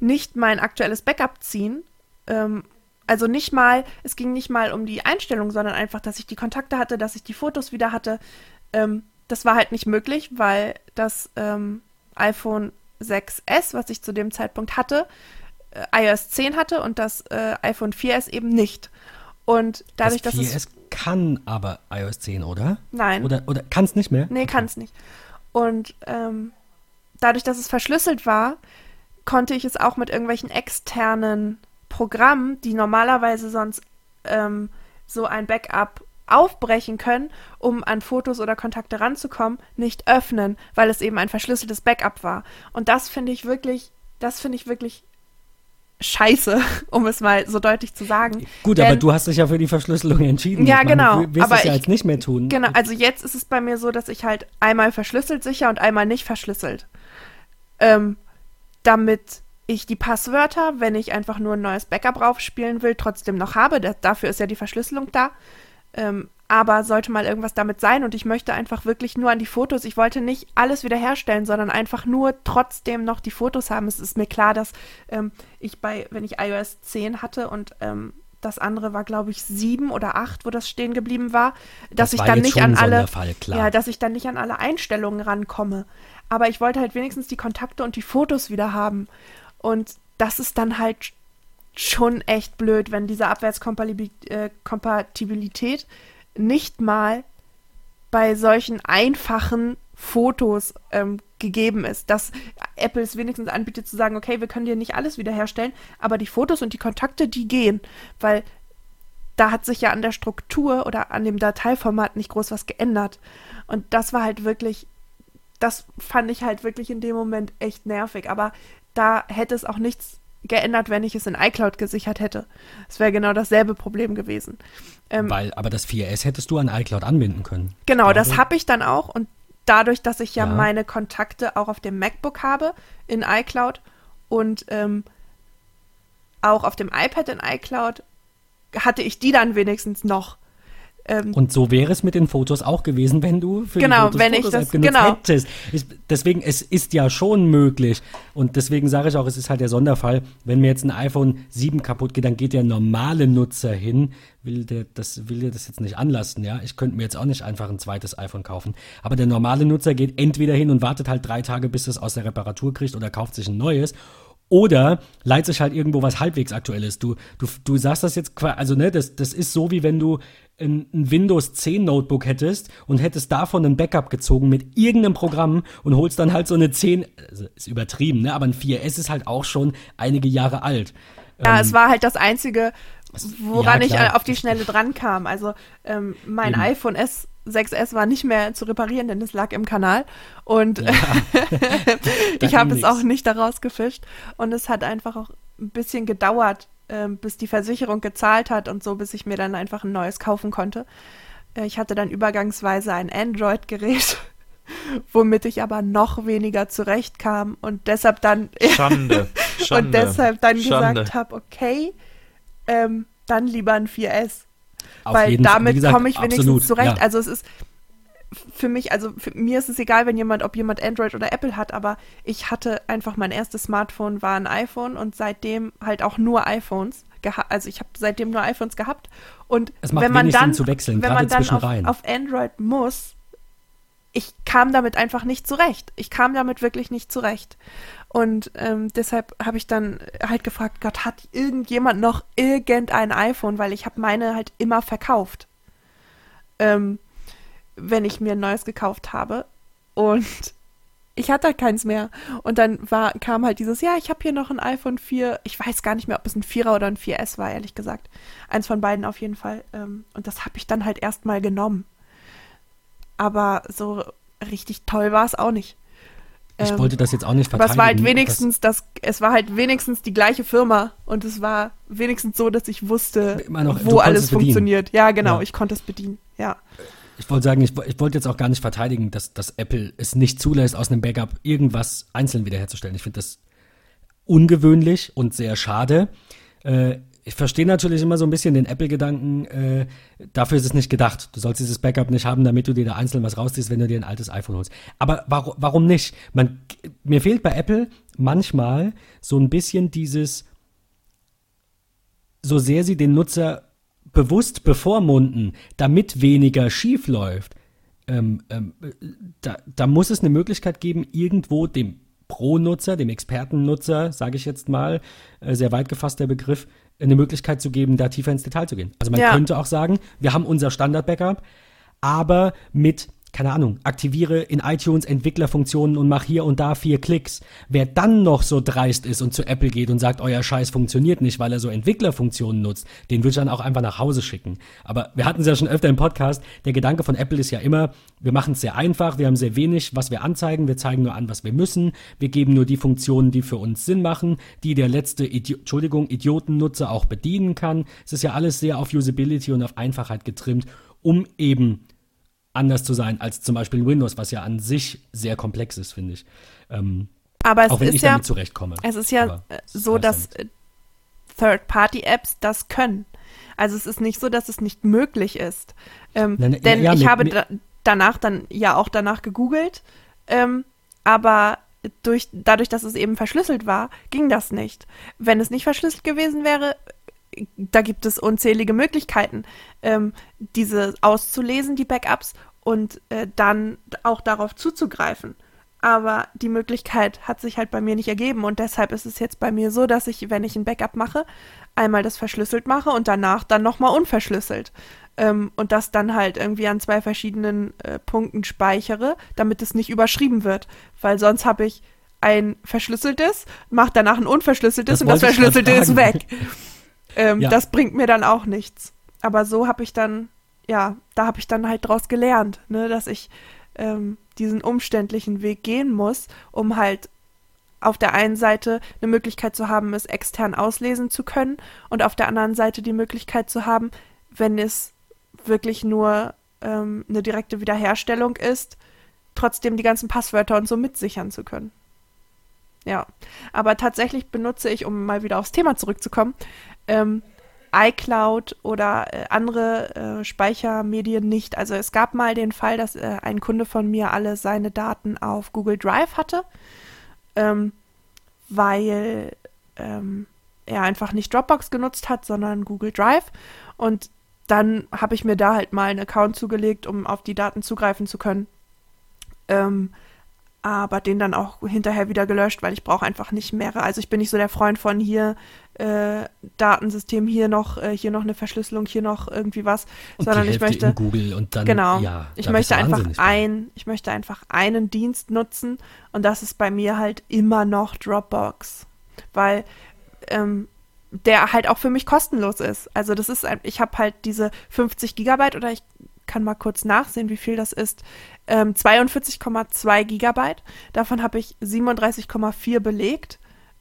nicht mein aktuelles Backup ziehen. Ähm, also nicht mal, es ging nicht mal um die Einstellung, sondern einfach, dass ich die Kontakte hatte, dass ich die Fotos wieder hatte. Ähm, das war halt nicht möglich, weil das ähm, iPhone 6S, was ich zu dem Zeitpunkt hatte, äh, iOS 10 hatte und das äh, iPhone 4S eben nicht. Und dadurch, das 4S dass es kann aber iOS 10, oder? Nein. Oder, oder kann es nicht mehr? Nee, okay. kann es nicht. Und ähm, dadurch, dass es verschlüsselt war, konnte ich es auch mit irgendwelchen externen Programmen, die normalerweise sonst ähm, so ein Backup aufbrechen können, um an Fotos oder Kontakte ranzukommen, nicht öffnen, weil es eben ein verschlüsseltes Backup war. Und das finde ich wirklich, das finde ich wirklich scheiße, um es mal so deutlich zu sagen. Gut, Denn, aber du hast dich ja für die Verschlüsselung entschieden. Ja, meine, genau. Du willst aber es ja ich, jetzt nicht mehr tun. Genau, also jetzt ist es bei mir so, dass ich halt einmal verschlüsselt sicher und einmal nicht verschlüsselt ähm, damit ich die Passwörter, wenn ich einfach nur ein neues Backup raufspielen will, trotzdem noch habe. Das, dafür ist ja die Verschlüsselung da. Ähm, aber sollte mal irgendwas damit sein und ich möchte einfach wirklich nur an die Fotos. Ich wollte nicht alles wiederherstellen, sondern einfach nur trotzdem noch die Fotos haben. Es ist mir klar, dass ähm, ich bei, wenn ich iOS 10 hatte und ähm, das andere war, glaube ich, sieben oder acht, wo das stehen geblieben war, dass das ich dann nicht an alle, ja, dass ich dann nicht an alle Einstellungen rankomme. Aber ich wollte halt wenigstens die Kontakte und die Fotos wieder haben. Und das ist dann halt schon echt blöd, wenn diese Abwärtskompatibilität äh, nicht mal bei solchen einfachen Fotos ähm, gegeben ist, dass Apple es wenigstens anbietet zu sagen, okay, wir können dir nicht alles wiederherstellen, aber die Fotos und die Kontakte, die gehen, weil da hat sich ja an der Struktur oder an dem Dateiformat nicht groß was geändert. Und das war halt wirklich, das fand ich halt wirklich in dem Moment echt nervig. Aber da hätte es auch nichts geändert, wenn ich es in iCloud gesichert hätte. Es wäre genau dasselbe Problem gewesen. Ähm, Weil, aber das 4S hättest du an iCloud anbinden können. Genau, das habe ich dann auch und dadurch, dass ich ja, ja, meine Kontakte auch auf dem MacBook habe in iCloud und ähm, auch auf dem iPad in iCloud, hatte ich die dann wenigstens noch. Ähm, und so wäre es mit den Fotos auch gewesen, wenn du für genau, die Fotos, wenn Fotos ich das, genutzt genau. hättest. Ich, deswegen, es ist ja schon möglich. Und deswegen sage ich auch, es ist halt der Sonderfall. Wenn mir jetzt ein iPhone 7 kaputt geht, dann geht der normale Nutzer hin, will der das, will der das jetzt nicht anlassen, ja. Ich könnte mir jetzt auch nicht einfach ein zweites iPhone kaufen. Aber der normale Nutzer geht entweder hin und wartet halt drei Tage, bis es aus der Reparatur kriegt oder kauft sich ein neues. Oder leiht sich halt irgendwo was halbwegs aktuelles. Du, du, du sagst das jetzt, also ne, das, das ist so, wie wenn du ein, ein, Windows 10 Notebook hättest und hättest davon ein Backup gezogen mit irgendeinem Programm und holst dann halt so eine 10, also ist übertrieben, ne? Aber ein 4S ist halt auch schon einige Jahre alt. Ja, ähm, es war halt das einzige, woran ja, ich auf die Schnelle dran kam. Also ähm, mein Eben. iPhone S 6S war nicht mehr zu reparieren, denn es lag im Kanal. Und ja. ich habe es auch nicht daraus gefischt. Und es hat einfach auch ein bisschen gedauert, ähm, bis die Versicherung gezahlt hat und so, bis ich mir dann einfach ein neues kaufen konnte. Äh, ich hatte dann übergangsweise ein Android-Gerät, womit ich aber noch weniger zurechtkam und deshalb dann Schande, Schande und deshalb dann Schande. gesagt habe, okay, ähm, dann lieber ein 4S, Auf weil damit komme ich wenigstens absolut, zurecht. Ja. Also es ist für mich, also für mir ist es egal, wenn jemand, ob jemand Android oder Apple hat, aber ich hatte einfach mein erstes Smartphone war ein iPhone und seitdem halt auch nur iPhones. Also ich habe seitdem nur iPhones gehabt und wenn man dann, wechseln, wenn man dann auf, auf Android muss, ich kam damit einfach nicht zurecht. Ich kam damit wirklich nicht zurecht. Und ähm, deshalb habe ich dann halt gefragt, Gott, hat irgendjemand noch irgendein iPhone? Weil ich habe meine halt immer verkauft. Ähm, wenn ich mir ein neues gekauft habe. Und ich hatte halt keins mehr. Und dann war, kam halt dieses, ja, ich habe hier noch ein iPhone 4. Ich weiß gar nicht mehr, ob es ein 4er oder ein 4S war, ehrlich gesagt. Eins von beiden auf jeden Fall. Ähm, und das habe ich dann halt erstmal genommen. Aber so richtig toll war es auch nicht. Ich ähm, wollte das jetzt auch nicht verteidigen. Aber es war halt wenigstens das, es war halt wenigstens die gleiche Firma und es war wenigstens so, dass ich wusste, noch, wo alles funktioniert. Ja, genau, ja. ich konnte es bedienen. Ja. Ich wollte sagen, ich, ich wollte jetzt auch gar nicht verteidigen, dass, dass Apple es nicht zulässt, aus einem Backup irgendwas einzeln wiederherzustellen. Ich finde das ungewöhnlich und sehr schade. Äh, ich verstehe natürlich immer so ein bisschen den Apple-Gedanken, äh, dafür ist es nicht gedacht. Du sollst dieses Backup nicht haben, damit du dir da einzeln was rausziehst, wenn du dir ein altes iPhone holst. Aber warum, warum nicht? Man, mir fehlt bei Apple manchmal so ein bisschen dieses, so sehr sie den Nutzer bewusst bevormunden, damit weniger schief läuft, ähm, ähm, da, da muss es eine Möglichkeit geben, irgendwo dem Pro-Nutzer, dem Expertennutzer, sage ich jetzt mal, äh, sehr weit gefasst der Begriff, eine Möglichkeit zu geben, da tiefer ins Detail zu gehen. Also man ja. könnte auch sagen, wir haben unser Standard-Backup, aber mit keine Ahnung, aktiviere in iTunes Entwicklerfunktionen und mach hier und da vier Klicks. Wer dann noch so dreist ist und zu Apple geht und sagt, euer Scheiß funktioniert nicht, weil er so Entwicklerfunktionen nutzt, den würde ich dann auch einfach nach Hause schicken. Aber wir hatten es ja schon öfter im Podcast, der Gedanke von Apple ist ja immer, wir machen es sehr einfach, wir haben sehr wenig, was wir anzeigen, wir zeigen nur an, was wir müssen, wir geben nur die Funktionen, die für uns Sinn machen, die der letzte Idi Entschuldigung, Idiotennutzer auch bedienen kann. Es ist ja alles sehr auf Usability und auf Einfachheit getrimmt, um eben anders zu sein als zum Beispiel in Windows, was ja an sich sehr komplex ist, finde ich. Ähm, aber es auch wenn ist ich ja, damit zurechtkomme. Es ist ja aber so, dass ja Third-Party-Apps das können. Also es ist nicht so, dass es nicht möglich ist. Ähm, nein, denn ja, ich mit, habe da, danach dann ja auch danach gegoogelt, ähm, aber durch, dadurch, dass es eben verschlüsselt war, ging das nicht. Wenn es nicht verschlüsselt gewesen wäre, da gibt es unzählige Möglichkeiten, ähm, diese auszulesen, die Backups, und äh, dann auch darauf zuzugreifen. Aber die Möglichkeit hat sich halt bei mir nicht ergeben und deshalb ist es jetzt bei mir so, dass ich, wenn ich ein Backup mache, einmal das verschlüsselt mache und danach dann nochmal unverschlüsselt. Ähm, und das dann halt irgendwie an zwei verschiedenen äh, Punkten speichere, damit es nicht überschrieben wird. Weil sonst habe ich ein verschlüsseltes, mache danach ein unverschlüsseltes das und das verschlüsselte ist weg. ähm, ja. Das bringt mir dann auch nichts. Aber so habe ich dann ja, da habe ich dann halt draus gelernt, ne, dass ich ähm, diesen umständlichen Weg gehen muss, um halt auf der einen Seite eine Möglichkeit zu haben, es extern auslesen zu können und auf der anderen Seite die Möglichkeit zu haben, wenn es wirklich nur ähm, eine direkte Wiederherstellung ist, trotzdem die ganzen Passwörter und so mitsichern zu können. Ja, aber tatsächlich benutze ich, um mal wieder aufs Thema zurückzukommen, ähm, iCloud oder äh, andere äh, Speichermedien nicht. Also es gab mal den Fall, dass äh, ein Kunde von mir alle seine Daten auf Google Drive hatte, ähm, weil ähm, er einfach nicht Dropbox genutzt hat, sondern Google Drive. Und dann habe ich mir da halt mal einen Account zugelegt, um auf die Daten zugreifen zu können. Ähm, aber den dann auch hinterher wieder gelöscht, weil ich brauche einfach nicht mehrere. Also ich bin nicht so der Freund von hier äh, Datensystem, hier noch, äh, hier noch eine Verschlüsselung, hier noch irgendwie was, und sondern ich möchte Google und dann genau, ja, ich möchte einfach ein, ich möchte einfach einen Dienst nutzen und das ist bei mir halt immer noch Dropbox, weil ähm, der halt auch für mich kostenlos ist. Also das ist, ich habe halt diese 50 Gigabyte oder ich kann mal kurz nachsehen, wie viel das ist. Ähm, 42,2 Gigabyte. Davon habe ich 37,4 belegt.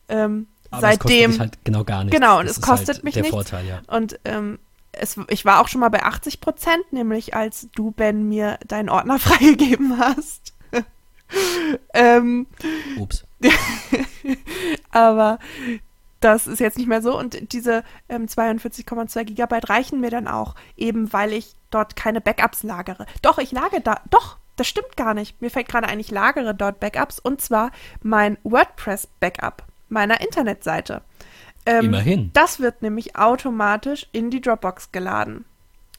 Ähm, Aber seitdem. Es halt genau gar nichts. Genau, und das es kostet halt mich der nichts. Vorteil, ja. Und ähm, es, ich war auch schon mal bei 80 Prozent, nämlich als du, Ben, mir deinen Ordner freigegeben hast. ähm, Ups. aber das ist jetzt nicht mehr so und diese ähm, 42,2 Gigabyte reichen mir dann auch, eben weil ich dort keine Backups lagere. Doch, ich lagere da, doch, das stimmt gar nicht. Mir fällt gerade ein, ich lagere dort Backups und zwar mein WordPress-Backup meiner Internetseite. Ähm, Immerhin. Das wird nämlich automatisch in die Dropbox geladen.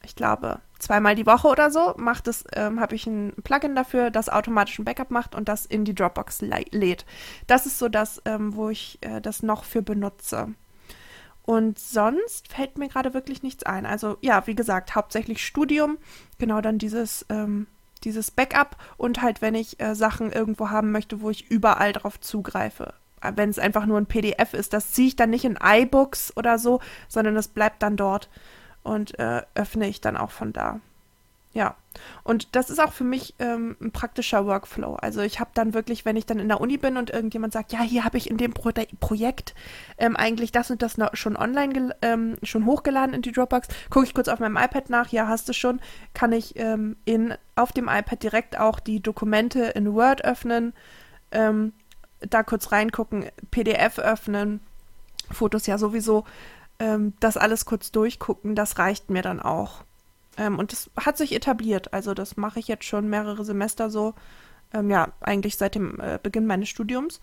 Ich glaube, zweimal die Woche oder so macht es, ähm, habe ich ein Plugin dafür, das automatisch ein Backup macht und das in die Dropbox lädt. Das ist so das, ähm, wo ich äh, das noch für benutze. Und sonst fällt mir gerade wirklich nichts ein. Also ja, wie gesagt, hauptsächlich Studium, genau dann dieses, ähm, dieses Backup und halt, wenn ich äh, Sachen irgendwo haben möchte, wo ich überall drauf zugreife. Äh, wenn es einfach nur ein PDF ist, das ziehe ich dann nicht in iBooks oder so, sondern das bleibt dann dort und äh, öffne ich dann auch von da. Ja, und das ist auch für mich ähm, ein praktischer Workflow. Also ich habe dann wirklich, wenn ich dann in der Uni bin und irgendjemand sagt, ja, hier habe ich in dem Pro Projekt ähm, eigentlich das und das schon online, ähm, schon hochgeladen in die Dropbox, gucke ich kurz auf meinem iPad nach, ja, hast du schon, kann ich ähm, in, auf dem iPad direkt auch die Dokumente in Word öffnen, ähm, da kurz reingucken, PDF öffnen, Fotos ja sowieso ähm, das alles kurz durchgucken, das reicht mir dann auch. Ähm, und das hat sich etabliert. Also das mache ich jetzt schon mehrere Semester so. Ähm, ja, eigentlich seit dem äh, Beginn meines Studiums.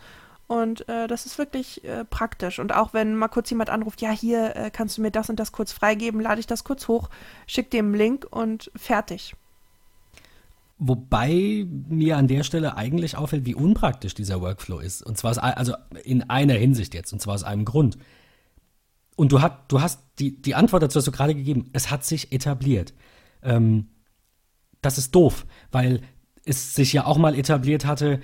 Und äh, das ist wirklich äh, praktisch. Und auch wenn mal kurz jemand anruft, ja, hier äh, kannst du mir das und das kurz freigeben, lade ich das kurz hoch, schick dem einen Link und fertig. Wobei mir an der Stelle eigentlich auffällt, wie unpraktisch dieser Workflow ist. Und zwar aus, also in einer Hinsicht jetzt, und zwar aus einem Grund. Und du, hat, du hast die, die Antwort dazu hast du gerade gegeben. Es hat sich etabliert. Ähm, das ist doof, weil es sich ja auch mal etabliert hatte,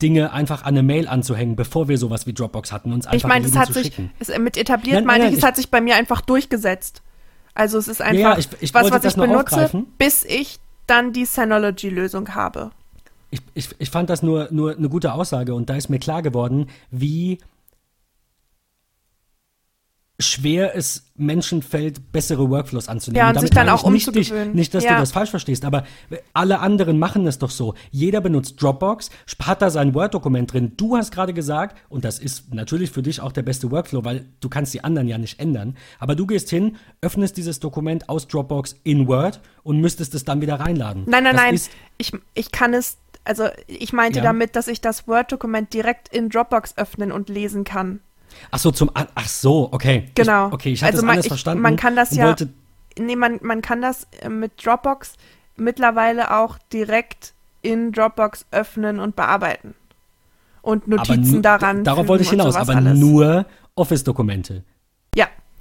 Dinge einfach an eine Mail anzuhängen, bevor wir sowas wie Dropbox hatten, uns einfach Ich meine, es hat sich es, mit etabliert nein, meine ich, es hat sich bei mir einfach durchgesetzt. Also es ist einfach ja, ich, ich was, was ich benutze, aufgreifen. bis ich dann die Synology-Lösung habe. Ich, ich, ich fand das nur, nur eine gute Aussage und da ist mir klar geworden, wie schwer es Menschen fällt, bessere Workflows anzunehmen. Ja, und, und sich dann auch nicht, dich, nicht, dass ja. du das falsch verstehst, aber alle anderen machen es doch so. Jeder benutzt Dropbox, hat da sein Word-Dokument drin. Du hast gerade gesagt, und das ist natürlich für dich auch der beste Workflow, weil du kannst die anderen ja nicht ändern, aber du gehst hin, öffnest dieses Dokument aus Dropbox in Word und müsstest es dann wieder reinladen. Nein, nein, das nein. Ich, ich kann es also ich meinte ja. damit, dass ich das Word-Dokument direkt in Dropbox öffnen und lesen kann. Ach so, zum, ach so, okay. Genau. Ich, okay, ich hatte also man, alles verstanden. Man kann das ja, nee, man, man kann das äh, mit Dropbox mittlerweile auch direkt in Dropbox öffnen und bearbeiten. Und Notizen daran. Darauf wollte ich hinaus, aber alles. nur Office-Dokumente.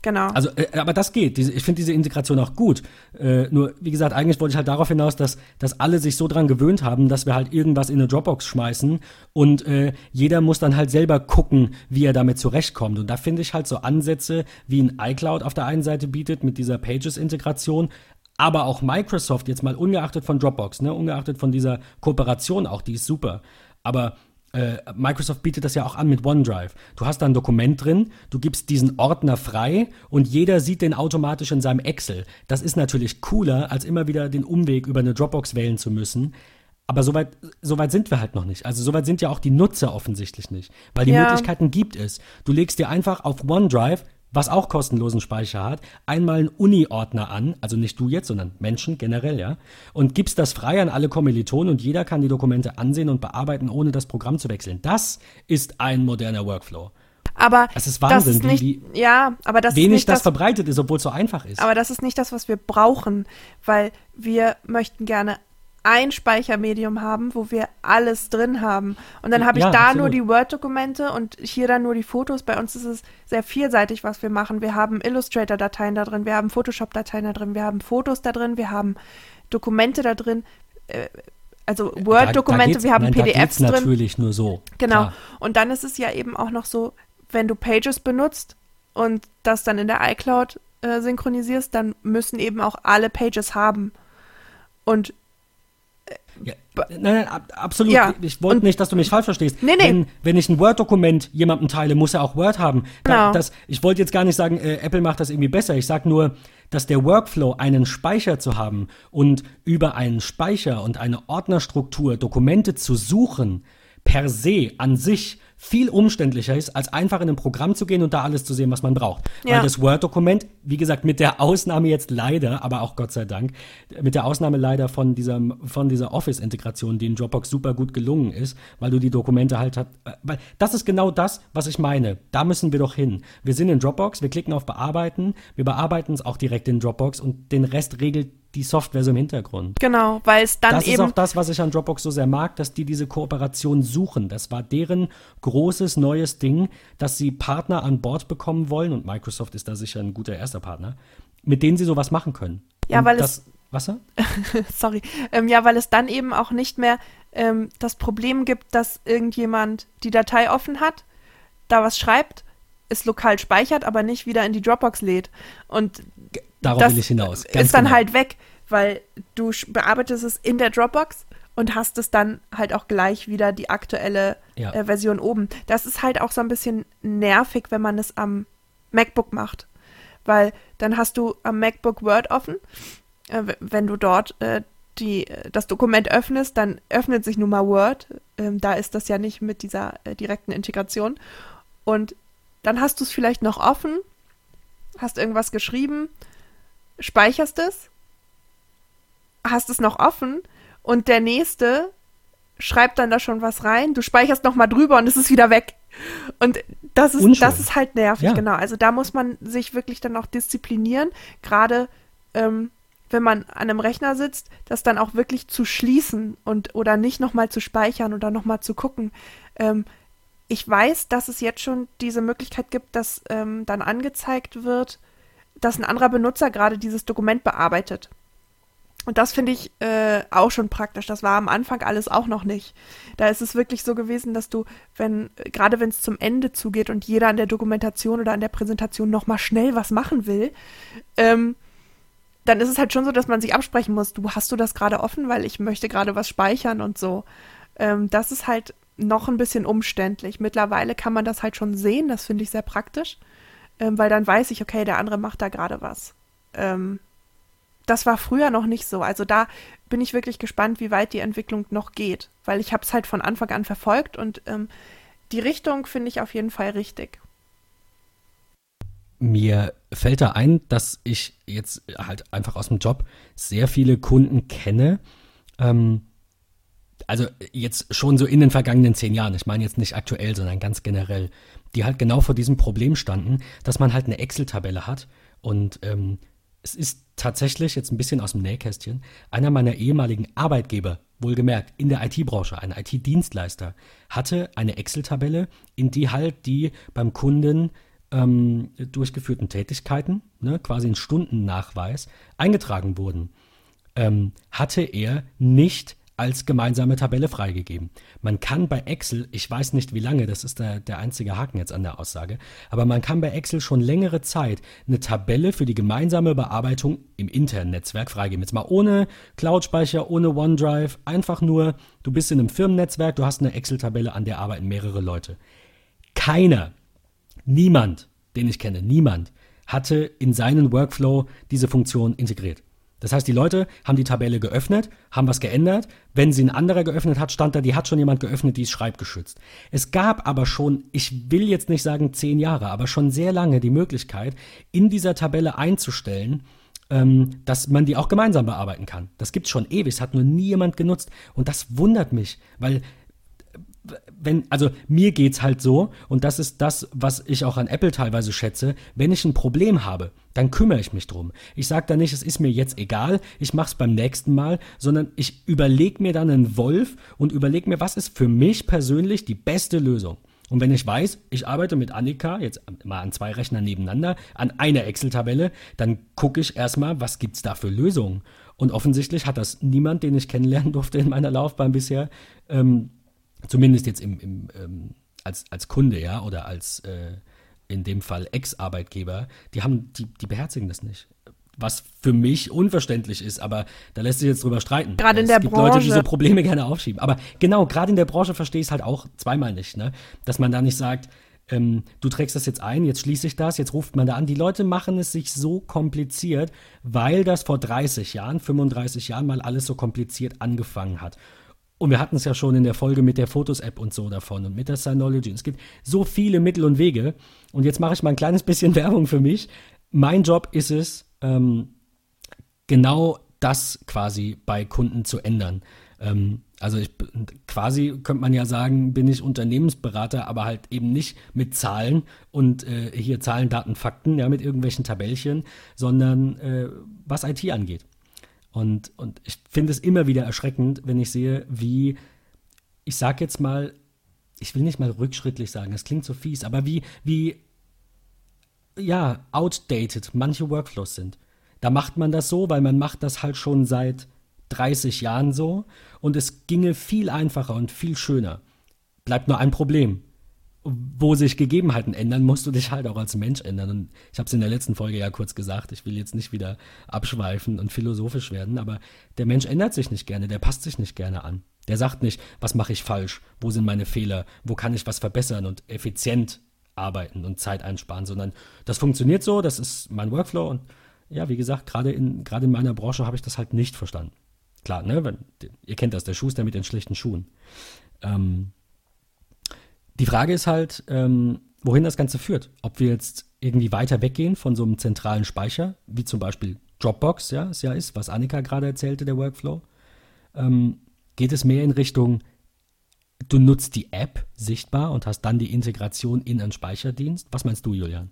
Genau. Also, äh, aber das geht. Diese, ich finde diese Integration auch gut. Äh, nur, wie gesagt, eigentlich wollte ich halt darauf hinaus, dass, dass alle sich so dran gewöhnt haben, dass wir halt irgendwas in eine Dropbox schmeißen und äh, jeder muss dann halt selber gucken, wie er damit zurechtkommt. Und da finde ich halt so Ansätze, wie ein iCloud auf der einen Seite bietet mit dieser Pages-Integration, aber auch Microsoft, jetzt mal ungeachtet von Dropbox, ne, ungeachtet von dieser Kooperation auch, die ist super. Aber Microsoft bietet das ja auch an mit OneDrive. Du hast da ein Dokument drin, du gibst diesen Ordner frei und jeder sieht den automatisch in seinem Excel. Das ist natürlich cooler, als immer wieder den Umweg über eine Dropbox wählen zu müssen. Aber soweit so weit sind wir halt noch nicht. Also soweit sind ja auch die Nutzer offensichtlich nicht. Weil die ja. Möglichkeiten gibt es. Du legst dir einfach auf OneDrive was auch kostenlosen Speicher hat, einmal einen Uni-Ordner an, also nicht du jetzt, sondern Menschen generell, ja, und gibst das frei an alle Kommilitonen und jeder kann die Dokumente ansehen und bearbeiten, ohne das Programm zu wechseln. Das ist ein moderner Workflow. Aber das ist Wahnsinn, das ist nicht, wie, wie ja, aber das wenig das, das verbreitet ist, obwohl es so einfach ist. Aber das ist nicht das, was wir brauchen, weil wir möchten gerne ein Speichermedium haben, wo wir alles drin haben. Und dann habe ich ja, da absolut. nur die Word-Dokumente und hier dann nur die Fotos. Bei uns ist es sehr vielseitig, was wir machen. Wir haben Illustrator-Dateien da drin, wir haben Photoshop-Dateien da drin, wir haben Fotos da drin, wir haben Dokumente da drin. Äh, also Word-Dokumente, wir haben nein, PDFs da drin. natürlich nur so. Genau. Klar. Und dann ist es ja eben auch noch so, wenn du Pages benutzt und das dann in der iCloud äh, synchronisierst, dann müssen eben auch alle Pages haben. Und ja, nein, nein, absolut. Ja. Ich wollte nicht, dass du mich falsch verstehst. Nee, nee. Wenn, wenn ich ein Word-Dokument jemandem teile, muss er auch Word haben. Genau. Das, ich wollte jetzt gar nicht sagen, äh, Apple macht das irgendwie besser. Ich sage nur, dass der Workflow, einen Speicher zu haben und über einen Speicher und eine Ordnerstruktur Dokumente zu suchen, per se an sich viel umständlicher ist, als einfach in ein Programm zu gehen und da alles zu sehen, was man braucht. Ja. Weil das Word-Dokument, wie gesagt, mit der Ausnahme jetzt leider, aber auch Gott sei Dank, mit der Ausnahme leider von dieser, von dieser Office-Integration, die in Dropbox super gut gelungen ist, weil du die Dokumente halt hast. Äh, weil das ist genau das, was ich meine. Da müssen wir doch hin. Wir sind in Dropbox, wir klicken auf Bearbeiten, wir bearbeiten es auch direkt in Dropbox und den Rest regelt die Software so im Hintergrund. Genau, weil es dann das eben. Das ist auch das, was ich an Dropbox so sehr mag, dass die diese Kooperation suchen. Das war deren großes neues Ding, dass sie Partner an Bord bekommen wollen und Microsoft ist da sicher ein guter erster Partner, mit denen sie sowas machen können. Ja, und weil das, es. Was? Sorry. Ähm, ja, weil es dann eben auch nicht mehr ähm, das Problem gibt, dass irgendjemand die Datei offen hat, da was schreibt, es lokal speichert, aber nicht wieder in die Dropbox lädt. Und Darauf will ich hinaus. Ganz ist dann genau. halt weg, weil du bearbeitest es in der Dropbox und hast es dann halt auch gleich wieder die aktuelle ja. äh, Version oben. Das ist halt auch so ein bisschen nervig, wenn man es am MacBook macht. Weil dann hast du am MacBook Word offen. Äh, wenn du dort äh, die, das Dokument öffnest, dann öffnet sich nun mal Word. Ähm, da ist das ja nicht mit dieser äh, direkten Integration. Und dann hast du es vielleicht noch offen, hast irgendwas geschrieben speicherst es, hast es noch offen und der nächste schreibt dann da schon was rein, du speicherst noch mal drüber und es ist wieder weg. Und das ist, das ist halt nervig, ja. genau. Also da muss man sich wirklich dann auch disziplinieren, gerade ähm, wenn man an einem Rechner sitzt, das dann auch wirklich zu schließen und oder nicht noch mal zu speichern oder noch mal zu gucken. Ähm, ich weiß, dass es jetzt schon diese Möglichkeit gibt, dass ähm, dann angezeigt wird, dass ein anderer Benutzer gerade dieses Dokument bearbeitet. Und das finde ich äh, auch schon praktisch. Das war am Anfang alles auch noch nicht. Da ist es wirklich so gewesen, dass du, wenn, gerade wenn es zum Ende zugeht und jeder an der Dokumentation oder an der Präsentation nochmal schnell was machen will, ähm, dann ist es halt schon so, dass man sich absprechen muss, du hast du das gerade offen, weil ich möchte gerade was speichern und so. Ähm, das ist halt noch ein bisschen umständlich. Mittlerweile kann man das halt schon sehen, das finde ich sehr praktisch ähm, weil dann weiß ich, okay, der andere macht da gerade was. Ähm, das war früher noch nicht so. Also da bin ich wirklich gespannt, wie weit die Entwicklung noch geht, weil ich habe es halt von Anfang an verfolgt und ähm, die Richtung finde ich auf jeden Fall richtig. Mir fällt da ein, dass ich jetzt halt einfach aus dem Job sehr viele Kunden kenne, ähm, also jetzt schon so in den vergangenen zehn Jahren, ich meine jetzt nicht aktuell, sondern ganz generell, die halt genau vor diesem Problem standen, dass man halt eine Excel-Tabelle hat und ähm, es ist tatsächlich jetzt ein bisschen aus dem Nähkästchen, einer meiner ehemaligen Arbeitgeber, wohlgemerkt in der IT-Branche, ein IT-Dienstleister, hatte eine Excel-Tabelle, in die halt die beim Kunden ähm, durchgeführten Tätigkeiten, ne, quasi ein Stundennachweis, eingetragen wurden. Ähm, hatte er nicht als gemeinsame Tabelle freigegeben. Man kann bei Excel, ich weiß nicht wie lange, das ist der, der einzige Haken jetzt an der Aussage, aber man kann bei Excel schon längere Zeit eine Tabelle für die gemeinsame Bearbeitung im internen Netzwerk freigeben. Jetzt mal ohne Cloud-Speicher, ohne OneDrive, einfach nur, du bist in einem Firmennetzwerk, du hast eine Excel-Tabelle, an der arbeiten mehrere Leute. Keiner, niemand, den ich kenne, niemand hatte in seinen Workflow diese Funktion integriert. Das heißt, die Leute haben die Tabelle geöffnet, haben was geändert. Wenn sie ein anderer geöffnet hat, stand da, die hat schon jemand geöffnet, die ist schreibgeschützt. Es gab aber schon, ich will jetzt nicht sagen zehn Jahre, aber schon sehr lange die Möglichkeit, in dieser Tabelle einzustellen, ähm, dass man die auch gemeinsam bearbeiten kann. Das gibt's schon ewig, es hat nur nie jemand genutzt. Und das wundert mich, weil wenn, also mir geht's halt so, und das ist das, was ich auch an Apple teilweise schätze, wenn ich ein Problem habe, dann kümmere ich mich drum. Ich sage da nicht, es ist mir jetzt egal, ich mach's beim nächsten Mal, sondern ich überlege mir dann einen Wolf und überlege mir, was ist für mich persönlich die beste Lösung. Und wenn ich weiß, ich arbeite mit Annika, jetzt mal an zwei Rechnern nebeneinander, an einer Excel-Tabelle, dann gucke ich erstmal, was gibt's da für Lösungen. Und offensichtlich hat das niemand, den ich kennenlernen durfte in meiner Laufbahn bisher, ähm, zumindest jetzt im, im ähm, als, als Kunde, ja, oder als äh, in dem Fall Ex-Arbeitgeber, die haben, die, die beherzigen das nicht. Was für mich unverständlich ist, aber da lässt sich jetzt drüber streiten. Gerade in der Branche. Es gibt Leute, die so Probleme gerne aufschieben. Aber genau, gerade in der Branche verstehe ich es halt auch zweimal nicht, ne? Dass man da nicht sagt, ähm, du trägst das jetzt ein, jetzt schließe ich das, jetzt ruft man da an. Die Leute machen es sich so kompliziert, weil das vor 30 Jahren, 35 Jahren mal alles so kompliziert angefangen hat. Und wir hatten es ja schon in der Folge mit der Fotos-App und so davon und mit der Synology. Es gibt so viele Mittel und Wege. Und jetzt mache ich mal ein kleines bisschen Werbung für mich. Mein Job ist es, ähm, genau das quasi bei Kunden zu ändern. Ähm, also ich, quasi könnte man ja sagen, bin ich Unternehmensberater, aber halt eben nicht mit Zahlen und äh, hier Zahlen, Daten, Fakten, ja, mit irgendwelchen Tabellchen, sondern äh, was IT angeht. Und, und ich finde es immer wieder erschreckend, wenn ich sehe, wie, ich sag jetzt mal, ich will nicht mal rückschrittlich sagen, das klingt so fies, aber wie, wie, ja, outdated manche Workflows sind. Da macht man das so, weil man macht das halt schon seit 30 Jahren so und es ginge viel einfacher und viel schöner. Bleibt nur ein Problem wo sich Gegebenheiten ändern, musst du dich halt auch als Mensch ändern. Und ich habe es in der letzten Folge ja kurz gesagt, ich will jetzt nicht wieder abschweifen und philosophisch werden, aber der Mensch ändert sich nicht gerne, der passt sich nicht gerne an. Der sagt nicht, was mache ich falsch, wo sind meine Fehler, wo kann ich was verbessern und effizient arbeiten und Zeit einsparen, sondern das funktioniert so, das ist mein Workflow und ja, wie gesagt, gerade in, gerade in meiner Branche habe ich das halt nicht verstanden. Klar, ne, ihr kennt das, der Schuster mit den schlechten Schuhen. Ähm, die Frage ist halt, ähm, wohin das Ganze führt. Ob wir jetzt irgendwie weiter weggehen von so einem zentralen Speicher, wie zum Beispiel Dropbox, ja, es ja ist, was Annika gerade erzählte, der Workflow. Ähm, geht es mehr in Richtung, du nutzt die App sichtbar und hast dann die Integration in einen Speicherdienst? Was meinst du, Julian?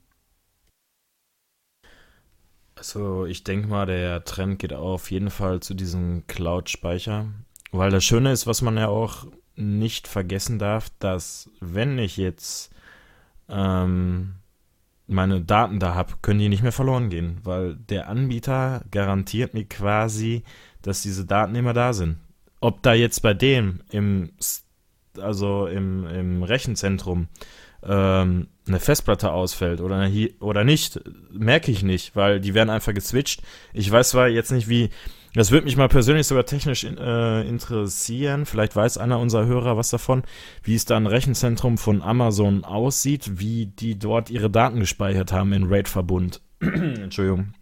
Also ich denke mal, der Trend geht auf jeden Fall zu diesem Cloud-Speicher, weil das Schöne ist, was man ja auch nicht vergessen darf, dass wenn ich jetzt ähm, meine Daten da habe, können die nicht mehr verloren gehen, weil der Anbieter garantiert mir quasi, dass diese Daten immer da sind. Ob da jetzt bei dem im, also im, im Rechenzentrum ähm, eine Festplatte ausfällt oder, oder nicht, merke ich nicht, weil die werden einfach geswitcht. Ich weiß zwar jetzt nicht, wie, Das würde mich mal persönlich sogar technisch äh, interessieren. Vielleicht weiß einer unserer Hörer was davon, wie es da ein Rechenzentrum von Amazon aussieht, wie die dort ihre Daten gespeichert haben in RAID-Verbund. Entschuldigung.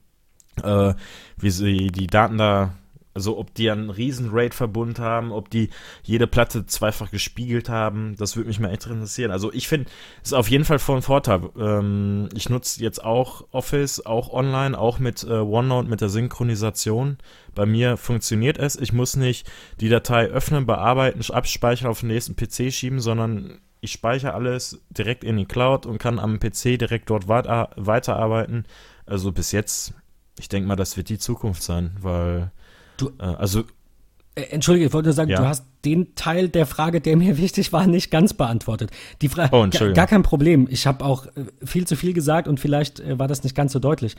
Äh, wie sie die Daten da also ob die einen riesen RAID-Verbund haben, ob die jede Platte zweifach gespiegelt haben, das würde mich mal echt interessieren. Also ich finde, es ist auf jeden Fall von Vorteil. Ähm, ich nutze jetzt auch Office, auch online, auch mit äh, OneNote, mit der Synchronisation. Bei mir funktioniert es. Ich muss nicht die Datei öffnen, bearbeiten, abspeichern, auf den nächsten PC schieben, sondern ich speichere alles direkt in die Cloud und kann am PC direkt dort weiterarbeiten. Also bis jetzt, ich denke mal, das wird die Zukunft sein, weil Du, äh, also Entschuldige, ich wollte nur sagen, ja. du hast den Teil der Frage, der mir wichtig war, nicht ganz beantwortet. Die Frage, oh, gar, gar kein Problem. Ich habe auch äh, viel zu viel gesagt und vielleicht äh, war das nicht ganz so deutlich.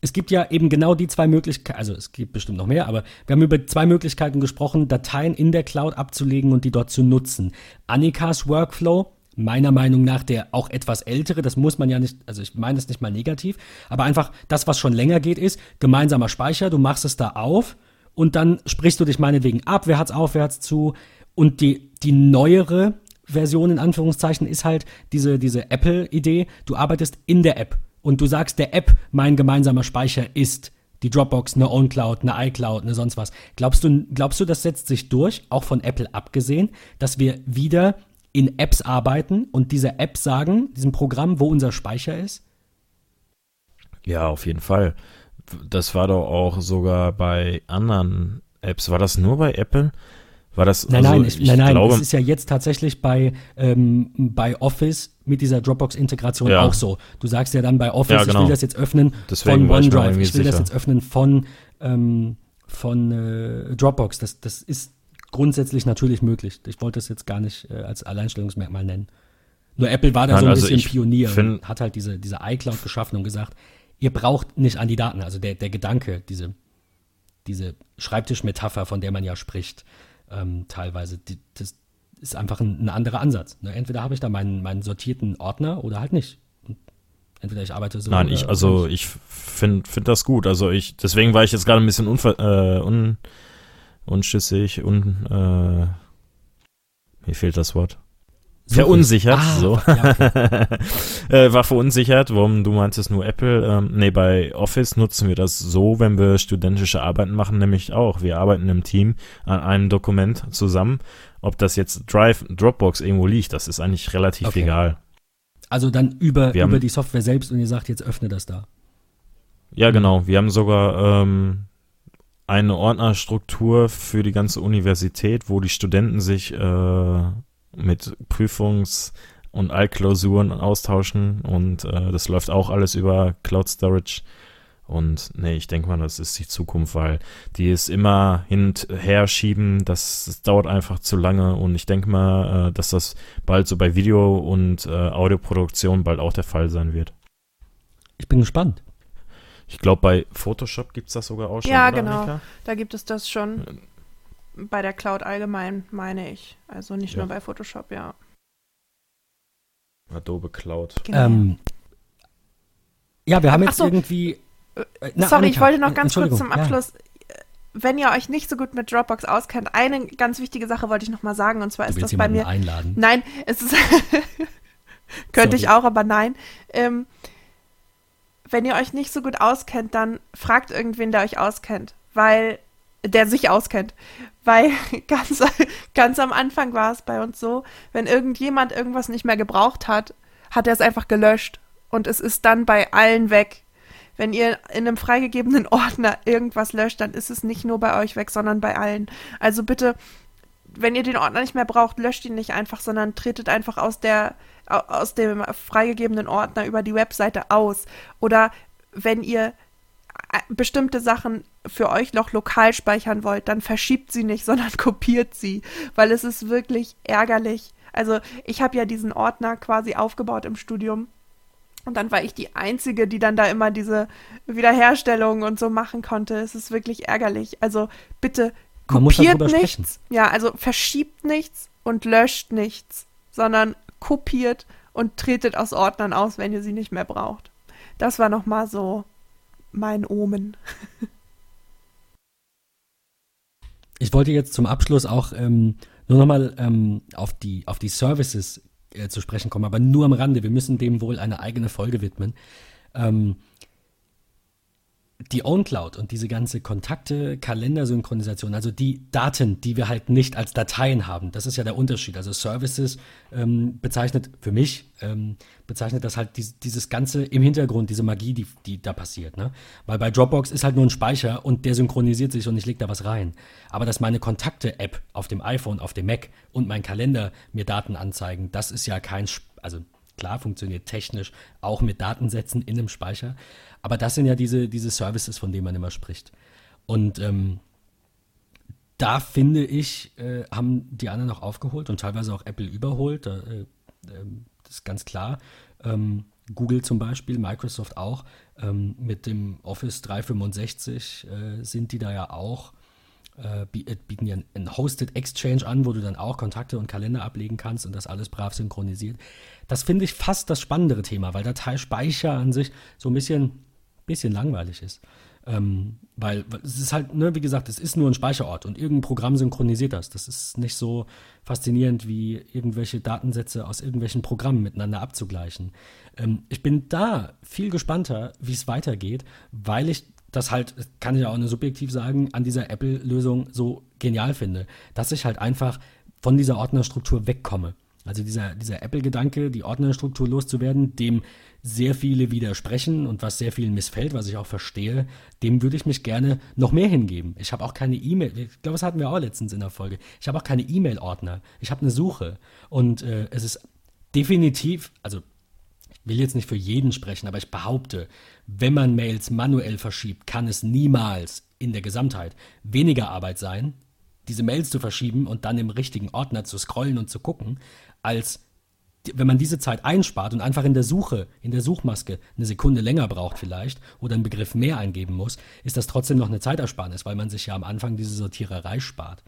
Es gibt ja eben genau die zwei Möglichkeiten, also es gibt bestimmt noch mehr, aber wir haben über zwei Möglichkeiten gesprochen, Dateien in der Cloud abzulegen und die dort zu nutzen. Annikas Workflow, meiner Meinung nach der auch etwas ältere, das muss man ja nicht, also ich meine das nicht mal negativ, aber einfach das, was schon länger geht, ist gemeinsamer Speicher, du machst es da auf und dann sprichst du dich meinetwegen abwärts, aufwärts zu und die, die neuere Version in Anführungszeichen ist halt diese, diese Apple-Idee, du arbeitest in der App und du sagst der App, mein gemeinsamer Speicher ist die Dropbox, eine OwnCloud, eine iCloud, eine sonst was. Glaubst du, glaubst du, das setzt sich durch, auch von Apple abgesehen, dass wir wieder in Apps arbeiten und diese Apps sagen, diesem Programm, wo unser Speicher ist? Ja, auf jeden Fall das war doch auch sogar bei anderen Apps. War das nur bei Apple? War das, nein, also, nein, ich, nein, nein, glaube, das ist ja jetzt tatsächlich bei, ähm, bei Office mit dieser Dropbox-Integration ja. auch so. Du sagst ja dann bei Office, ja, genau. ich will das jetzt öffnen Deswegen von OneDrive, ich, ich will sicher. das jetzt öffnen von, ähm, von äh, Dropbox. Das, das ist grundsätzlich natürlich möglich. Ich wollte das jetzt gar nicht äh, als Alleinstellungsmerkmal nennen. Nur Apple war da nein, so ein also bisschen Pionier find, und hat halt diese, diese iCloud geschaffen und gesagt, ihr braucht nicht an die Daten. Also der, der Gedanke, diese, diese Schreibtischmetapher, von der man ja spricht, ähm, teilweise, die, das ist einfach ein, ein anderer Ansatz. Ne? Entweder habe ich da meinen, meinen sortierten Ordner oder halt nicht. Entweder ich arbeite so. Nein, ich, also ich finde find das gut. Also ich, deswegen war ich jetzt gerade ein bisschen unver, äh, un, unschüssig und äh, mir fehlt das Wort. Verunsichert, ah, so. Ja, okay. äh, war verunsichert, warum du meintest nur Apple. Ähm, nee, bei Office nutzen wir das so, wenn wir studentische Arbeiten machen, nämlich auch. Wir arbeiten im Team an einem Dokument zusammen. Ob das jetzt Drive, Dropbox irgendwo liegt, das ist eigentlich relativ okay. egal. Also dann über, über die Software selbst und ihr sagt, jetzt öffne das da. Ja, genau. Wir haben sogar ähm, eine Ordnerstruktur für die ganze Universität, wo die Studenten sich äh, mit Prüfungs- und Altklausuren austauschen und äh, das läuft auch alles über Cloud Storage. Und nee, ich denke mal, das ist die Zukunft, weil die es immer hinterher schieben, das, das dauert einfach zu lange und ich denke mal, äh, dass das bald so bei Video- und äh, Audioproduktion bald auch der Fall sein wird. Ich bin gespannt. Ich glaube, bei Photoshop gibt es das sogar auch schon. Ja, genau. Annika? Da gibt es das schon bei der Cloud allgemein, meine ich. Also nicht ja. nur bei Photoshop, ja. Adobe Cloud. Genau. Ähm, ja, wir haben jetzt so, irgendwie. Äh, na, sorry, Annika, ich wollte noch ganz kurz zum Abschluss. Ja. Wenn ihr euch nicht so gut mit Dropbox auskennt, eine ganz wichtige Sache wollte ich noch mal sagen, und zwar du ist das bei mir. Einladen. Nein, es ist. könnte ich auch, aber nein. Ähm, wenn ihr euch nicht so gut auskennt, dann fragt irgendwen, der euch auskennt. Weil der sich auskennt. Weil ganz, ganz am Anfang war es bei uns so, wenn irgendjemand irgendwas nicht mehr gebraucht hat, hat er es einfach gelöscht. Und es ist dann bei allen weg. Wenn ihr in einem freigegebenen Ordner irgendwas löscht, dann ist es nicht nur bei euch weg, sondern bei allen. Also bitte, wenn ihr den Ordner nicht mehr braucht, löscht ihn nicht einfach, sondern tretet einfach aus der aus dem freigegebenen Ordner über die Webseite aus. Oder wenn ihr bestimmte Sachen für euch noch lokal speichern wollt, dann verschiebt sie nicht, sondern kopiert sie, weil es ist wirklich ärgerlich. Also ich habe ja diesen Ordner quasi aufgebaut im Studium und dann war ich die Einzige, die dann da immer diese Wiederherstellung und so machen konnte. Es ist wirklich ärgerlich. Also bitte kopiert nichts. Sprechen. Ja, also verschiebt nichts und löscht nichts, sondern kopiert und tretet aus Ordnern aus, wenn ihr sie nicht mehr braucht. Das war nochmal so mein Omen. Ich wollte jetzt zum Abschluss auch ähm, nur nochmal ähm, auf, die, auf die Services äh, zu sprechen kommen, aber nur am Rande. Wir müssen dem wohl eine eigene Folge widmen. Ähm, die OwnCloud und diese ganze Kontakte, Kalendersynchronisation, also die Daten, die wir halt nicht als Dateien haben, das ist ja der Unterschied. Also Services ähm, bezeichnet für mich, ähm, bezeichnet das halt dies, dieses Ganze im Hintergrund, diese Magie, die, die da passiert. Ne? Weil bei Dropbox ist halt nur ein Speicher und der synchronisiert sich und ich lege da was rein. Aber dass meine Kontakte-App auf dem iPhone, auf dem Mac und mein Kalender mir Daten anzeigen, das ist ja kein, also klar, funktioniert technisch auch mit Datensätzen in einem Speicher. Aber das sind ja diese, diese Services, von denen man immer spricht. Und ähm, da finde ich, äh, haben die anderen noch aufgeholt und teilweise auch Apple überholt. Äh, ähm, das ist ganz klar. Ähm, Google zum Beispiel, Microsoft auch. Ähm, mit dem Office 365 äh, sind die da ja auch, äh, äh, bieten ja einen Hosted Exchange an, wo du dann auch Kontakte und Kalender ablegen kannst und das alles brav synchronisiert. Das finde ich fast das spannendere Thema, weil Dateispeicher an sich so ein bisschen bisschen langweilig ist. Ähm, weil, es ist halt, ne, wie gesagt, es ist nur ein Speicherort und irgendein Programm synchronisiert das. Das ist nicht so faszinierend wie irgendwelche Datensätze aus irgendwelchen Programmen miteinander abzugleichen. Ähm, ich bin da viel gespannter, wie es weitergeht, weil ich das halt, kann ich auch nur subjektiv sagen, an dieser Apple-Lösung so genial finde, dass ich halt einfach von dieser Ordnerstruktur wegkomme. Also dieser, dieser Apple-Gedanke, die Ordnerstruktur loszuwerden, dem sehr viele widersprechen und was sehr vielen missfällt, was ich auch verstehe, dem würde ich mich gerne noch mehr hingeben. Ich habe auch keine E-Mail, ich glaube, das hatten wir auch letztens in der Folge. Ich habe auch keine E-Mail-Ordner. Ich habe eine Suche. Und äh, es ist definitiv, also will jetzt nicht für jeden sprechen, aber ich behaupte, wenn man Mails manuell verschiebt, kann es niemals in der Gesamtheit weniger Arbeit sein, diese Mails zu verschieben und dann im richtigen Ordner zu scrollen und zu gucken, als wenn man diese Zeit einspart und einfach in der Suche, in der Suchmaske eine Sekunde länger braucht vielleicht oder einen Begriff mehr eingeben muss, ist das trotzdem noch eine Zeitersparnis, weil man sich ja am Anfang diese Sortiererei spart.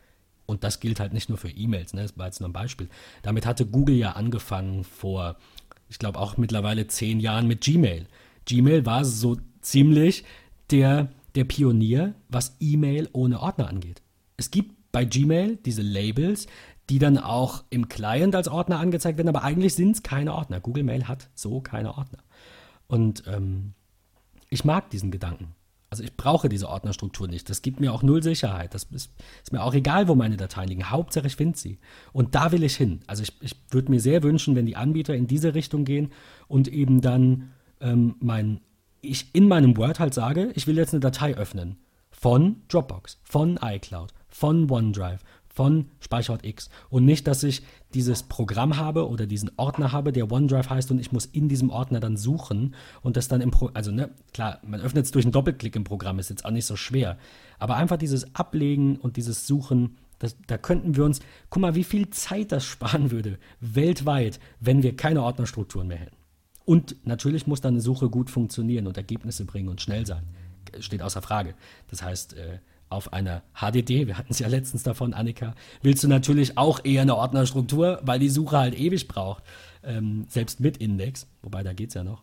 Und das gilt halt nicht nur für E-Mails, ne? das war jetzt nur ein Beispiel. Damit hatte Google ja angefangen vor, ich glaube auch mittlerweile zehn Jahren mit Gmail. Gmail war so ziemlich der, der Pionier, was E-Mail ohne Ordner angeht. Es gibt bei Gmail diese Labels, die dann auch im Client als Ordner angezeigt werden, aber eigentlich sind es keine Ordner. Google Mail hat so keine Ordner. Und ähm, ich mag diesen Gedanken. Also ich brauche diese Ordnerstruktur nicht. Das gibt mir auch null Sicherheit. Das ist, ist mir auch egal, wo meine Dateien liegen. Hauptsache ich finde sie. Und da will ich hin. Also ich, ich würde mir sehr wünschen, wenn die Anbieter in diese Richtung gehen und eben dann ähm, mein, ich in meinem Word halt sage, ich will jetzt eine Datei öffnen. Von Dropbox, von iCloud, von OneDrive, von Speicherort X und nicht, dass ich dieses Programm habe oder diesen Ordner habe, der OneDrive heißt und ich muss in diesem Ordner dann suchen und das dann im Pro also ne, klar, man öffnet es durch einen Doppelklick im Programm, ist jetzt auch nicht so schwer, aber einfach dieses Ablegen und dieses Suchen, das, da könnten wir uns, guck mal, wie viel Zeit das sparen würde, weltweit, wenn wir keine Ordnerstrukturen mehr hätten. Und natürlich muss dann eine Suche gut funktionieren und Ergebnisse bringen und schnell sein. Steht außer Frage. Das heißt, äh, auf einer HDD, wir hatten es ja letztens davon, Annika, willst du natürlich auch eher eine Ordnerstruktur, weil die Suche halt ewig braucht, ähm, selbst mit Index, wobei da geht es ja noch.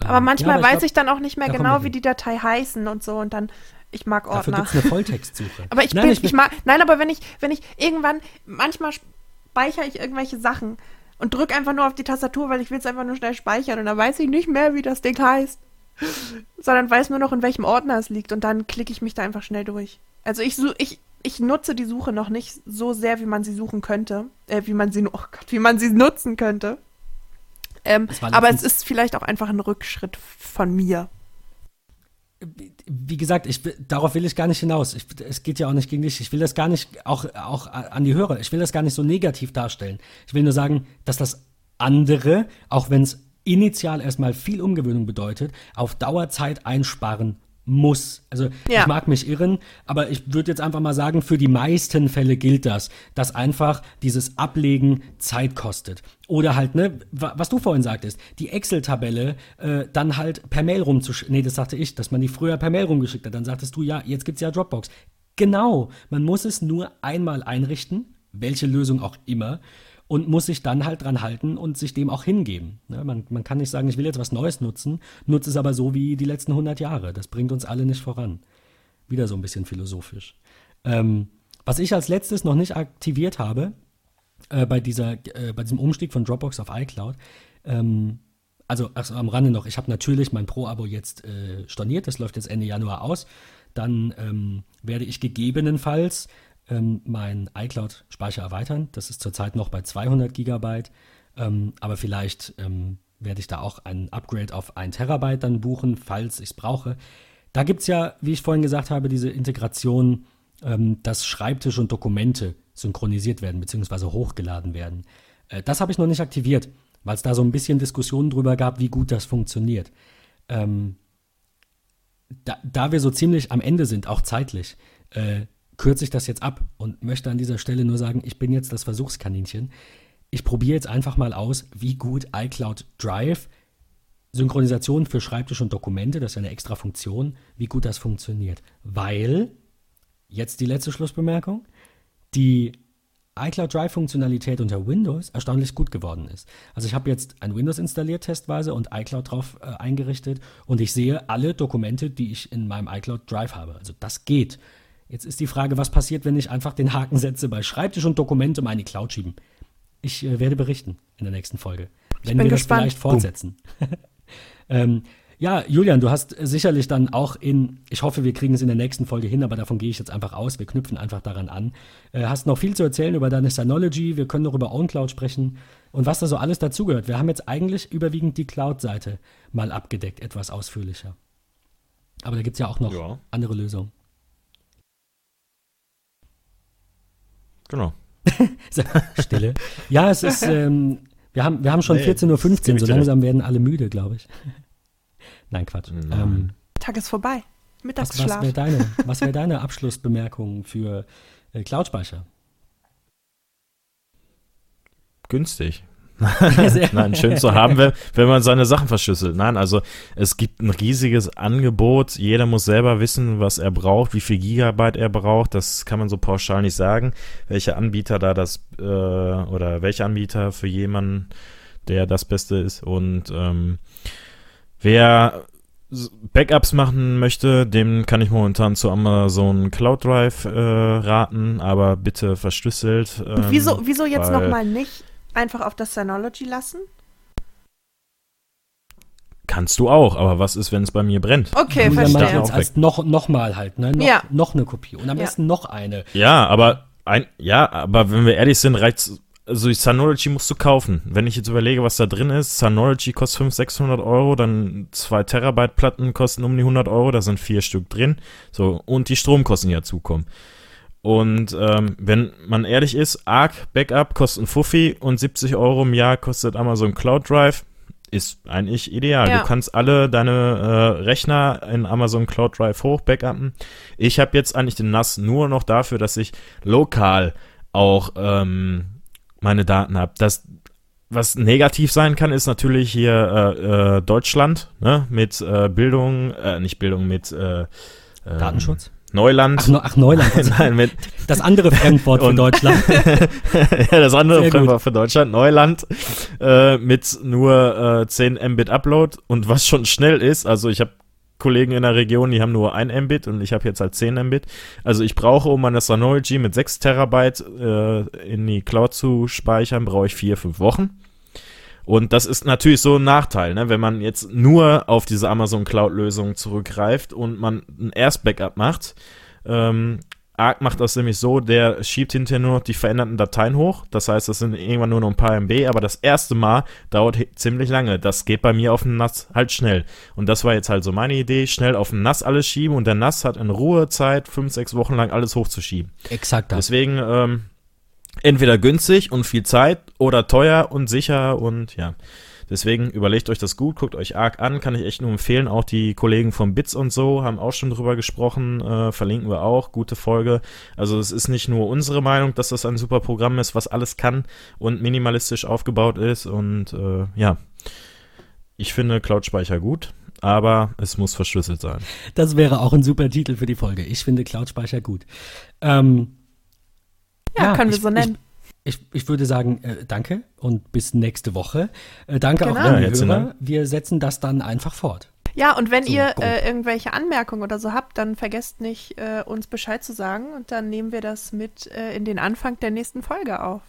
Aber ähm, manchmal ja, aber weiß ich, glaub, ich dann auch nicht mehr genau, wie die Datei heißen und so und dann ich mag Ordner. Dafür gibt es eine Volltextsuche. aber ich, nein, bin, ich, ich mag, nein, aber wenn ich, wenn ich irgendwann, manchmal speichere ich irgendwelche Sachen und drücke einfach nur auf die Tastatur, weil ich will es einfach nur schnell speichern und dann weiß ich nicht mehr, wie das Ding heißt sondern weiß nur noch, in welchem Ordner es liegt und dann klicke ich mich da einfach schnell durch. Also ich, ich, ich nutze die Suche noch nicht so sehr, wie man sie suchen könnte, äh, wie man sie, oh Gott, wie man sie nutzen könnte. Ähm, aber es ist vielleicht auch einfach ein Rückschritt von mir. Wie gesagt, ich, darauf will ich gar nicht hinaus. Ich, es geht ja auch nicht gegen dich. Ich will das gar nicht, auch, auch an die Hörer, ich will das gar nicht so negativ darstellen. Ich will nur sagen, dass das andere, auch wenn es initial erstmal viel Umgewöhnung bedeutet, auf Dauer Zeit einsparen muss. Also ja. ich mag mich irren, aber ich würde jetzt einfach mal sagen, für die meisten Fälle gilt das, dass einfach dieses Ablegen Zeit kostet. Oder halt, ne, was du vorhin sagtest, die Excel-Tabelle äh, dann halt per Mail rumzuschicken. Nee, das sagte ich, dass man die früher per Mail rumgeschickt hat. Dann sagtest du, ja, jetzt gibt's ja Dropbox. Genau, man muss es nur einmal einrichten, welche Lösung auch immer und muss sich dann halt dran halten und sich dem auch hingeben. Ne? Man, man kann nicht sagen, ich will jetzt was Neues nutzen, nutze es aber so wie die letzten 100 Jahre. Das bringt uns alle nicht voran. Wieder so ein bisschen philosophisch. Ähm, Was ich als letztes noch nicht aktiviert habe, äh, bei, dieser, äh, bei diesem Umstieg von Dropbox auf iCloud, ähm, also, also, am Rande noch, ich habe natürlich mein Pro-Abo jetzt äh, storniert, das läuft jetzt Ende Januar aus. Dann ähm, werde ich gegebenenfalls ähm, meinen iCloud-Speicher erweitern. Das ist zurzeit noch bei 200 Gigabyte, ähm, aber vielleicht ähm, werde ich da auch ein Upgrade auf 1 Terabyte dann buchen, falls ich es brauche. Da gibt es ja, wie ich vorhin gesagt habe, diese Integration, ähm, dass Schreibtisch und Dokumente synchronisiert werden bzw. hochgeladen werden. Äh, das habe ich noch nicht aktiviert, weil es da so ein bisschen Diskussionen drüber gab, wie gut das funktioniert. Ähm, da, da, wir so ziemlich am Ende sind, auch zeitlich, äh, kürze ich das jetzt ab und möchte an dieser Stelle nur sagen, ich bin jetzt das Versuchskaninchen. Ich probiere jetzt einfach mal aus, wie gut iCloud Drive, Synchronisation für Schreibtisch und Dokumente, das ist ja eine extra Funktion, wie gut das funktioniert. Weil, jetzt die letzte Schlussbemerkung, die iCloud Drive-Funktionalität unter Windows erstaunlich gut geworden ist. Also ich habe jetzt ein Windows installiert testweise und iCloud drauf äh, eingerichtet und ich sehe alle Dokumente, die ich in meinem iCloud Drive habe. Also das geht. Jetzt ist die Frage, was passiert, wenn ich einfach den Haken setze bei Schreibtisch und Dokumente mal in die Cloud schieben. Ich äh, werde berichten in der nächsten Folge, wenn wir gespannt. das vielleicht fortsetzen. ähm, ja, Julian, du hast sicherlich dann auch in, ich hoffe, wir kriegen es in der nächsten Folge hin, aber davon gehe ich jetzt einfach aus. Wir knüpfen einfach daran an. Äh, hast noch viel zu erzählen über deine Synology. Wir können noch über OwnCloud sprechen und was da so alles dazugehört. Wir haben jetzt eigentlich überwiegend die Cloud-Seite mal abgedeckt, etwas ausführlicher. Aber da gibt es ja auch noch ja. andere Lösungen. Genau. Stille. Ja, es ist, ähm, wir, haben, wir haben schon nee, 14.15 Uhr, so langsam werden alle müde, glaube ich. Nein, Quatsch. Nein. Ähm, Tag ist vorbei. Mittagsschlaf. Was, was wäre deine, wär deine Abschlussbemerkung für äh, Cloud-Speicher? Günstig. Nein, schön zu haben, wenn, wenn man seine Sachen verschlüsselt. Nein, also es gibt ein riesiges Angebot. Jeder muss selber wissen, was er braucht, wie viel Gigabyte er braucht. Das kann man so pauschal nicht sagen. Welcher Anbieter da das äh, oder welcher Anbieter für jemanden, der das Beste ist. Und ähm, wer Backups machen möchte, dem kann ich momentan zu Amazon Cloud Drive äh, raten, aber bitte verschlüsselt. Ähm, wieso, wieso jetzt nochmal nicht einfach auf das Synology lassen? Kannst du auch, aber was ist, wenn es bei mir brennt? Okay, verstehe. Als, als noch, noch mal halt, ne? Noch, ja. noch eine Kopie und am ja. besten noch eine. Ja, aber ein, ja, aber wenn wir ehrlich sind, reicht also Synology musst du kaufen. Wenn ich jetzt überlege, was da drin ist, Synology kostet 500, 600 Euro, dann 2 Terabyte Platten kosten um die 100 Euro, da sind vier Stück drin. So, und die Stromkosten, die dazukommen. Und ähm, wenn man ehrlich ist, Arc Backup kostet ein Fuffi und 70 Euro im Jahr kostet Amazon Cloud Drive. Ist eigentlich ideal. Ja. Du kannst alle deine äh, Rechner in Amazon Cloud Drive hoch backuppen. Ich habe jetzt eigentlich den NAS nur noch dafür, dass ich lokal auch ähm, meine Daten habe. Das, was negativ sein kann, ist natürlich hier äh, äh, Deutschland ne? mit äh, Bildung, äh, nicht Bildung, mit äh, Datenschutz. Neuland. Ach, ach Neuland. Nein, mit das andere Fremdwort für Deutschland. ja, das andere Sehr Fremdwort gut. für Deutschland. Neuland äh, mit nur äh, 10 Mbit Upload und was schon schnell ist. Also ich habe Kollegen in der Region, die haben nur 1 Mbit und ich habe jetzt halt 10 Mbit. Also ich brauche, um meine Synology mit 6 Terabyte äh, in die Cloud zu speichern, brauche ich 4, 5 Wochen. Und das ist natürlich so ein Nachteil, ne? wenn man jetzt nur auf diese Amazon Cloud-Lösung zurückgreift und man ein Erst-Backup macht. Ähm, Arc macht das nämlich so, der schiebt hinterher nur noch die veränderten Dateien hoch. Das heißt, das sind irgendwann nur noch ein paar MB, aber das erste Mal dauert ziemlich lange. Das geht bei mir auf dem NAS halt schnell. Und das war jetzt halt so meine Idee, schnell auf dem NAS alles schieben und der NAS hat in Ruhe Zeit, fünf, sechs Wochen lang alles hochzuschieben. Exakt. Deswegen, ähm, entweder günstig und viel Zeit oder teuer und sicher und ja. Deswegen überlegt euch das gut, guckt euch arg an, kann ich echt nur empfehlen. Auch die Kollegen von Bits und so haben auch schon drüber gesprochen, äh, verlinken wir auch, gute Folge. Also es ist nicht nur unsere Meinung, dass das ein super Programm ist, was alles kann und minimalistisch aufgebaut ist und äh, ja, ich finde Cloud-Speicher gut aber es muss verschlüsselt sein. Das wäre auch ein super Titel für die Folge. Ich finde Cloud-Speicher gut. Ähm, ja, ja können wir so nennen. Ich, ich, ich würde sagen, äh, danke und bis nächste Woche. Äh, danke genau. auch an die Hörer. Wir setzen das dann einfach fort. Ja, und wenn so, ihr äh, irgendwelche Anmerkungen oder so habt, dann vergesst nicht, äh, uns Bescheid zu sagen und dann nehmen wir das mit äh, in den Anfang der nächsten Folge auf.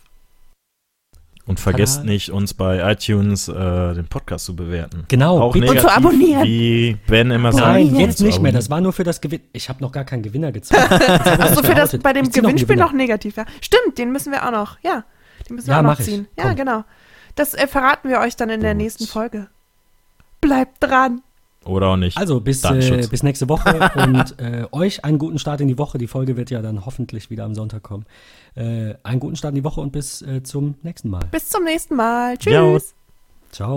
Und vergesst Tada. nicht, uns bei iTunes äh, den Podcast zu bewerten. Genau. Auch negativ, und zu abonnieren. Wie Ben immer sagt. Nein, jetzt nicht mehr. Das war nur für das Gewinn. Ich habe noch gar keinen Gewinner gezeigt. Achso, für das bei dem Gewinnspiel noch, noch, negativ. Ja. Stimmt, den müssen wir auch noch. Ja, den müssen wir ja, auch noch ziehen. Ich. Ja, Komm. genau. Das äh, verraten wir euch dann in Gut. der nächsten Folge. Bleibt dran. Oder auch nicht. Also bis, äh, bis nächste Woche und äh, euch einen guten Start in die Woche. Die Folge wird ja dann hoffentlich wieder am Sonntag kommen. Äh, einen guten Start in die Woche und bis äh, zum nächsten Mal. Bis zum nächsten Mal. Tschüss. Ja. Ciao.